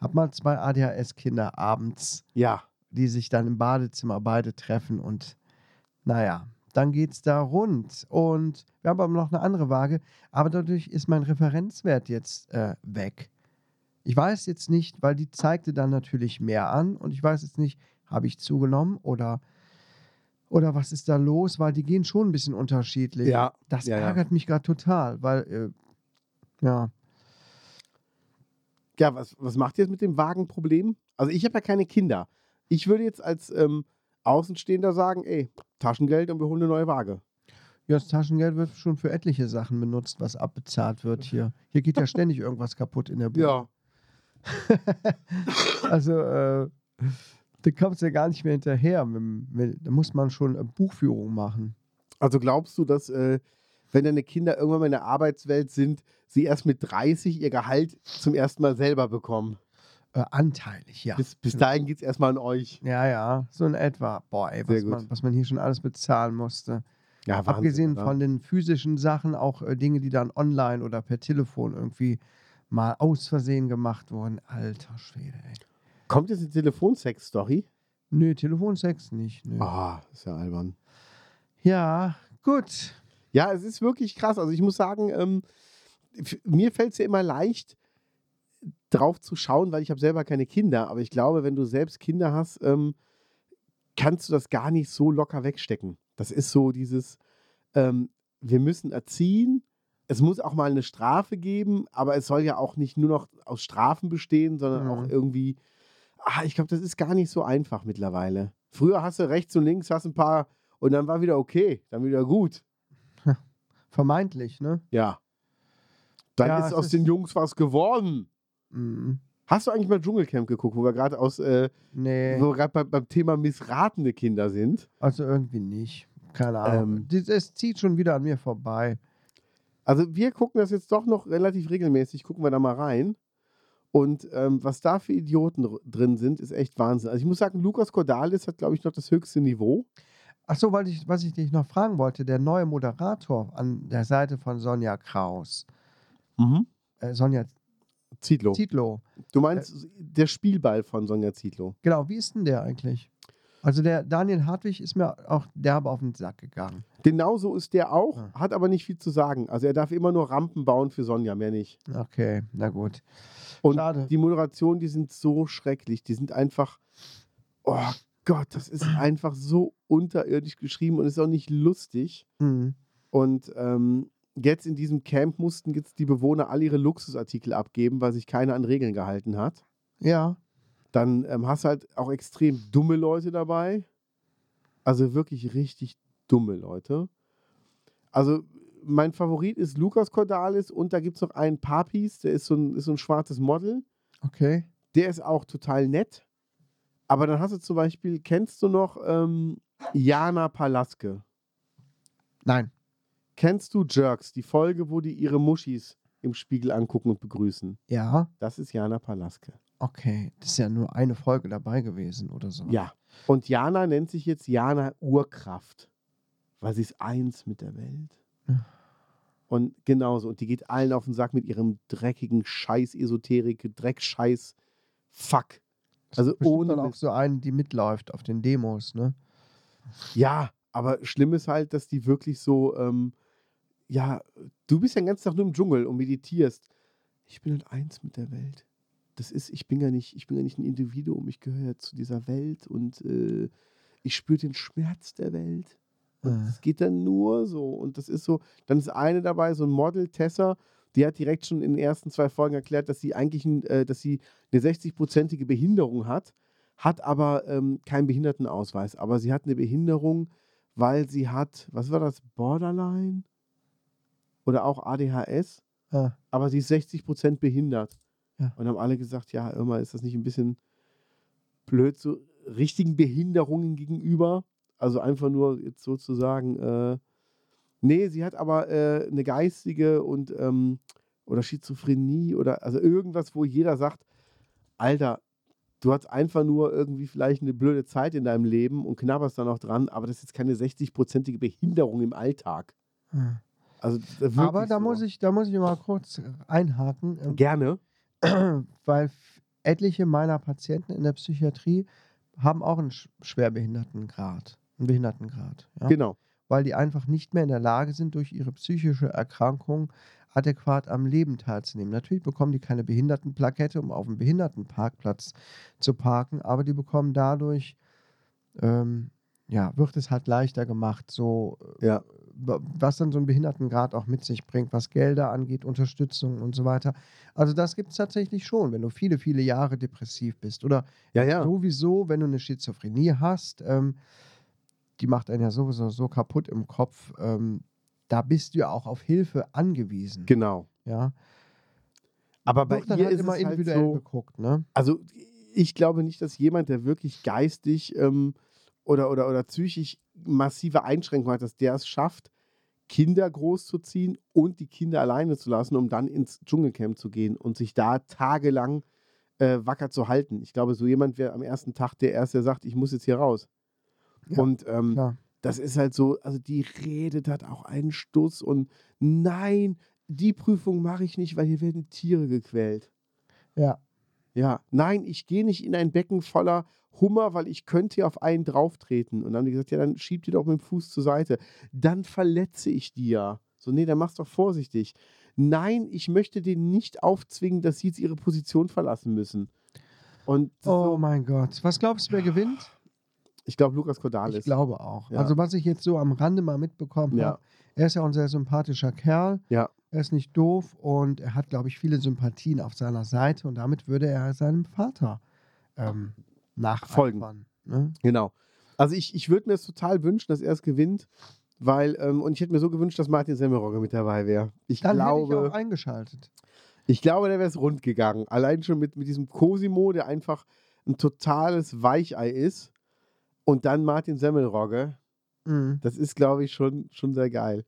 Hab mal zwei ADHS-Kinder abends, Ja. die sich dann im Badezimmer beide treffen und naja, dann geht's da rund. Und wir haben aber noch eine andere Waage, aber dadurch ist mein Referenzwert jetzt äh, weg. Ich weiß jetzt nicht, weil die zeigte dann natürlich mehr an und ich weiß jetzt nicht, habe ich zugenommen oder, oder was ist da los, weil die gehen schon ein bisschen unterschiedlich. Ja. Das ja, ja. ärgert mich gerade total, weil, äh, ja, Ja, was, was macht ihr jetzt mit dem Wagenproblem? Also ich habe ja keine Kinder. Ich würde jetzt als ähm, Außenstehender sagen, ey, Taschengeld und wir holen eine neue Waage. Ja, das Taschengeld wird schon für etliche Sachen benutzt, was abbezahlt wird hier. Hier geht ja ständig irgendwas kaputt in der Bude. Also, äh, da kommst du ja gar nicht mehr hinterher. Da muss man schon Buchführung machen. Also glaubst du, dass äh, wenn deine Kinder irgendwann mal in der Arbeitswelt sind, sie erst mit 30 ihr Gehalt zum ersten Mal selber bekommen? Äh, anteilig, ja. Bis, bis dahin geht es erstmal an euch. Ja, ja, so in etwa. Boah, ey, was man, was man hier schon alles bezahlen musste. Ja, Wahnsinn, Abgesehen oder? von den physischen Sachen, auch äh, Dinge, die dann online oder per Telefon irgendwie mal aus Versehen gemacht wurden. Alter Schwede, ey. Kommt jetzt eine Telefonsex-Story? Nö, Telefonsex nicht. Nö. Ah, ist ja albern. Ja, gut. Ja, es ist wirklich krass. Also ich muss sagen, ähm, mir fällt es ja immer leicht, drauf zu schauen, weil ich habe selber keine Kinder. Aber ich glaube, wenn du selbst Kinder hast, ähm, kannst du das gar nicht so locker wegstecken. Das ist so dieses, ähm, wir müssen erziehen. Es muss auch mal eine Strafe geben, aber es soll ja auch nicht nur noch aus Strafen bestehen, sondern Mhm. auch irgendwie, ah, ich glaube, das ist gar nicht so einfach mittlerweile. Früher hast du rechts und links, hast ein paar und dann war wieder okay, dann wieder gut. Vermeintlich, ne? Ja. Dann Ja, ist aus ist- den Jungs was geworden. Mhm. Hast du eigentlich mal Dschungelcamp geguckt, wo wir gerade aus, äh, Nee, wo wir gerade bei, beim Thema missratene Kinder sind? also irgendwie nicht. Keine Ahnung. Ähm. Es zieht schon wieder an mir vorbei. Also wir gucken das jetzt doch noch relativ regelmäßig, gucken wir da mal rein. Und ähm, was da für Idioten drin sind, ist echt Wahnsinn. Also ich muss sagen, Lukas Cordalis hat, glaube ich, noch das höchste Niveau. Achso, weil ich, was ich dich noch fragen wollte, der neue Moderator an der Seite von Sonja Kraus, äh, Sonja Zietlow. Zietlow, Du meinst der Spielball von Sonja Zietlow. genau, wie ist denn der eigentlich? Also der Daniel Hartwig ist mir auch derbe auf den Sack gegangen. Genauso ist der auch, Ah. hat aber nicht viel zu sagen. Also er darf immer nur Rampen bauen für Sonja, mehr nicht. Okay, na gut. Und Schade. die Moderationen, die sind so schrecklich. Die sind einfach, oh Gott, das ist einfach so unterirdisch geschrieben und ist auch nicht lustig. Mhm. Und ähm, jetzt in diesem Camp mussten jetzt die Bewohner all ihre Luxusartikel abgeben, weil sich keiner an Regeln gehalten hat. Ja, Dann ähm, hast du halt auch extrem dumme Leute dabei. Also wirklich richtig dumme Leute. Also mein Favorit ist Lukas Cordalis und da gibt es noch einen Papis, der ist so ein, ist so ein schwarzes Model. okay. Der ist auch total nett. Aber dann hast du zum Beispiel, kennst du noch ähm, Jana Palaske? Nein. Kennst du Jerks, die Folge, wo die ihre Muschis im Spiegel angucken und begrüßen? Ja, Das ist Jana Palaske. okay. Das ist ja nur eine Folge dabei gewesen oder so. Ja. Und Jana nennt sich jetzt Jana Urkraft, weil sie ist eins mit der Welt. Ja. Und genauso. Und die geht allen auf den Sack mit ihrem dreckigen Scheiß-Esoterik, Dreckscheiß, Fuck. Also ohne. dann auch so eine, die mitläuft auf den Demos, ne? Ja, aber schlimm ist halt, dass die wirklich so, ähm, ja, du bist ja den ganzen Tag nur im Dschungel und meditierst. Ich bin halt eins mit der Welt. Das ist, ich bin ja nicht, ich bin ja nicht ein Individuum, ich gehöre ja zu dieser Welt und äh, ich spüre den Schmerz der Welt. Und Äh. es geht dann nur so. Und das ist so, dann ist eine dabei, so ein Model, Tessa, die hat direkt schon in den ersten zwei Folgen erklärt, dass sie eigentlich ein, äh, dass sie eine 60-prozentige Behinderung hat, hat aber ähm, keinen Behindertenausweis. Aber sie hat eine Behinderung, weil sie hat, was war das, Borderline? Oder auch ADHS? Ah, aber sie ist 60 Prozent behindert. Ja. Und haben alle gesagt, ja, immer ist das nicht ein bisschen blöd, so richtigen Behinderungen gegenüber. Also einfach nur jetzt sozusagen, äh, nee, sie hat aber äh, eine geistige und ähm, oder Schizophrenie oder also irgendwas, wo jeder sagt, Alter, du hast einfach nur irgendwie vielleicht eine blöde Zeit in deinem Leben und knabberst da noch dran, aber das ist jetzt keine 60-prozentige Behinderung im Alltag. Hm. Also wirklich Aber da so. muss ich, da muss ich mal kurz einhaken, ähm, gerne. weil etliche meiner Patienten in der Psychiatrie haben auch einen sch- Schwerbehindertengrad, einen Behindertengrad, ja? Genau. weil die einfach nicht mehr in der Lage sind, durch ihre psychische Erkrankung adäquat am Leben teilzunehmen. Natürlich bekommen die keine Behindertenplakette, um auf dem Behindertenparkplatz zu parken, aber die bekommen dadurch, ähm, ja, wird es halt leichter gemacht, so äh, Ja. wa- was dann so ein Behindertengrad auch mit sich bringt, was Gelder angeht, Unterstützung und so weiter. Also das gibt es tatsächlich schon, wenn du viele, viele Jahre depressiv bist oder Ja, ja. sowieso, wenn du eine Schizophrenie hast, ähm, die macht einen ja sowieso so kaputt im Kopf, ähm, da bist du ja auch auf Hilfe angewiesen. Genau. Ja. Aber bei dann ihr halt ist immer es halt individuell so, geguckt, ne? also ich glaube nicht, dass jemand, der wirklich geistig ähm, oder, oder, oder psychisch massive Einschränkungen hat, dass der es schafft, Kinder großzuziehen und die Kinder alleine zu lassen, um dann ins Dschungelcamp zu gehen und sich da tagelang äh, wacker zu halten. Ich glaube, so jemand wäre am ersten Tag der Erste, der sagt, ich muss jetzt hier raus. Ja, und ähm, Klar. das ist halt so, also die redet hat auch einen Stuss und nein, die Prüfung mache ich nicht, weil hier werden Tiere gequält. Ja. Ja, nein, ich gehe nicht in ein Becken voller Hummer, weil ich könnte hier auf einen drauftreten. Und dann haben die gesagt, ja, dann schieb die doch mit dem Fuß zur Seite. Dann verletze ich die ja. So, nee, dann mach's doch vorsichtig. Nein, ich möchte denen nicht aufzwingen, dass sie jetzt ihre Position verlassen müssen. Und Oh so, mein Gott. Was glaubst du, wer gewinnt? ich glaube, Lukas Cordalis. Ich glaube auch. Ja. Also was ich jetzt so am Rande mal mitbekommen Ja. habe, er ist ja auch ein sehr sympathischer Kerl. Ja. Er ist nicht doof und er hat, glaube ich, viele Sympathien auf seiner Seite und damit würde er seinem Vater ähm, Folgen. nacheifern. Ne? Genau. Also ich, ich würde mir es total wünschen, dass er es gewinnt, weil, ähm, und ich hätte mir so gewünscht, dass Martin Semmelrogge mit dabei wäre. Ich Dann glaube. hätte ich auch eingeschaltet. Ich glaube, der wäre es rund gegangen. Allein schon mit, mit diesem Cosimo, der einfach ein totales Weichei ist. Und dann Martin Semmelrogge. Mhm. Das ist, glaube ich, schon, schon sehr geil.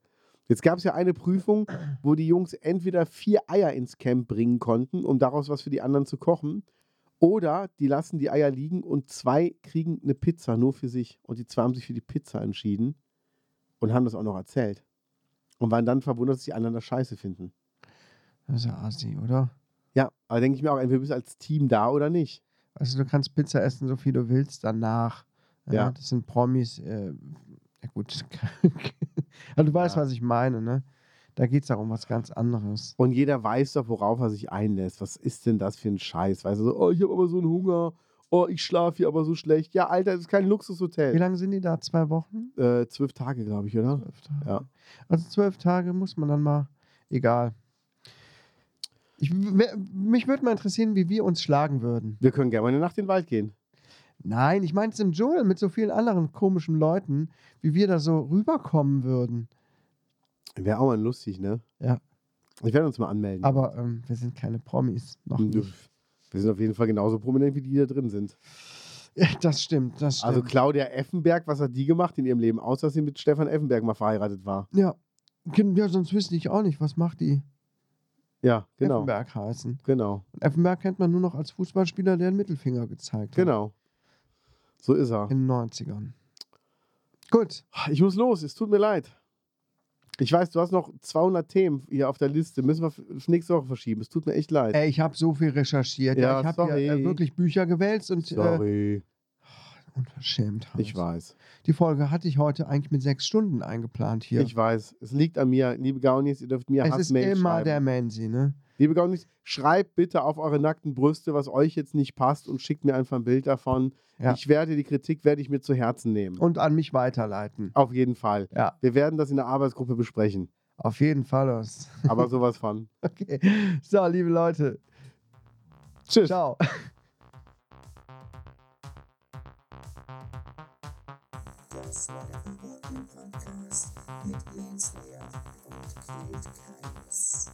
Jetzt gab es ja eine Prüfung, wo die Jungs entweder vier Eier ins Camp bringen konnten, um daraus was für die anderen zu kochen. Oder die lassen die Eier liegen und zwei kriegen eine Pizza nur für sich. Und die zwei haben sich für die Pizza entschieden und haben das auch noch erzählt. Und waren dann verwundert, dass die anderen das scheiße finden. Das ist ja assi, oder? Ja, aber denke ich mir auch, entweder bist du als Team da oder nicht. Also du kannst Pizza essen, so viel du willst, danach. Ja. Ja. Das sind Promis. Äh, ja gut. also du weißt, was ich meine, ne? Da geht es auch um was ganz anderes. Und jeder weiß doch, worauf er sich einlässt. Was ist denn das für ein Scheiß? Weißt du, so, oh, ich habe aber so einen Hunger. Oh, ich schlafe hier aber so schlecht. Ja, Alter, das ist kein Wie Luxushotel. lange sind die da? Zwei Wochen? Äh, zwölf Tage, glaube ich, oder? Zwölf Tage. Ja. Also zwölf Tage muss man dann mal. Egal. Ich, mich würde mal interessieren, wie wir uns schlagen würden. Wir können gerne mal eine Nacht in den Wald gehen. Nein, ich meine es im Dschungel mit so vielen anderen komischen Leuten, wie wir da so rüberkommen würden. Wäre auch mal lustig, ne? Ja. Ich werde uns mal anmelden. Aber ähm, wir sind keine Promis. Noch nicht. Wir sind auf jeden Fall genauso prominent, wie die da drin sind. Ja, das stimmt, das stimmt. Also Claudia Effenberg, was hat die gemacht in ihrem Leben? Außer dass sie mit Stefan Effenberg mal verheiratet war. ja. Ja, sonst wüsste ich auch nicht, was macht die Ja, genau. Effenberg heißen. Genau. Effenberg kennt man nur noch als Fußballspieler, der einen Mittelfinger gezeigt hat. Genau. So ist er. In den 90ern. Gut. Ich muss los, es tut mir leid. Ich weiß, du hast noch 200 Themen hier auf der Liste. Müssen wir f- nächste Woche verschieben. Es tut mir echt leid. Ey, ich habe so viel recherchiert. Ja, ich habe ja sorry. äh, wirklich Bücher gewälzt und äh, Sorry. unverschämt. ich weiß. Die Folge hatte ich heute eigentlich mit sechs Stunden eingeplant hier. Ich weiß. Es liegt an mir. Liebe Gaunis, ihr dürft mir es ist Hassmails immer schreiben. der Mansi, ne? Liebe Gaunis, schreibt bitte auf eure nackten Brüste, was euch jetzt nicht passt und schickt mir einfach ein Bild davon. Ja. Ich werde die Kritik werde ich mir zu Herzen nehmen. Und an mich weiterleiten. auf jeden Fall. Ja, Wir werden das in der Arbeitsgruppe besprechen. auf jeden Fall. Aber sowas von. Okay. So, liebe Leute. Tschüss. Ciao. Das war der Verbotene Podcast mit Lance Lear und Kate Keines.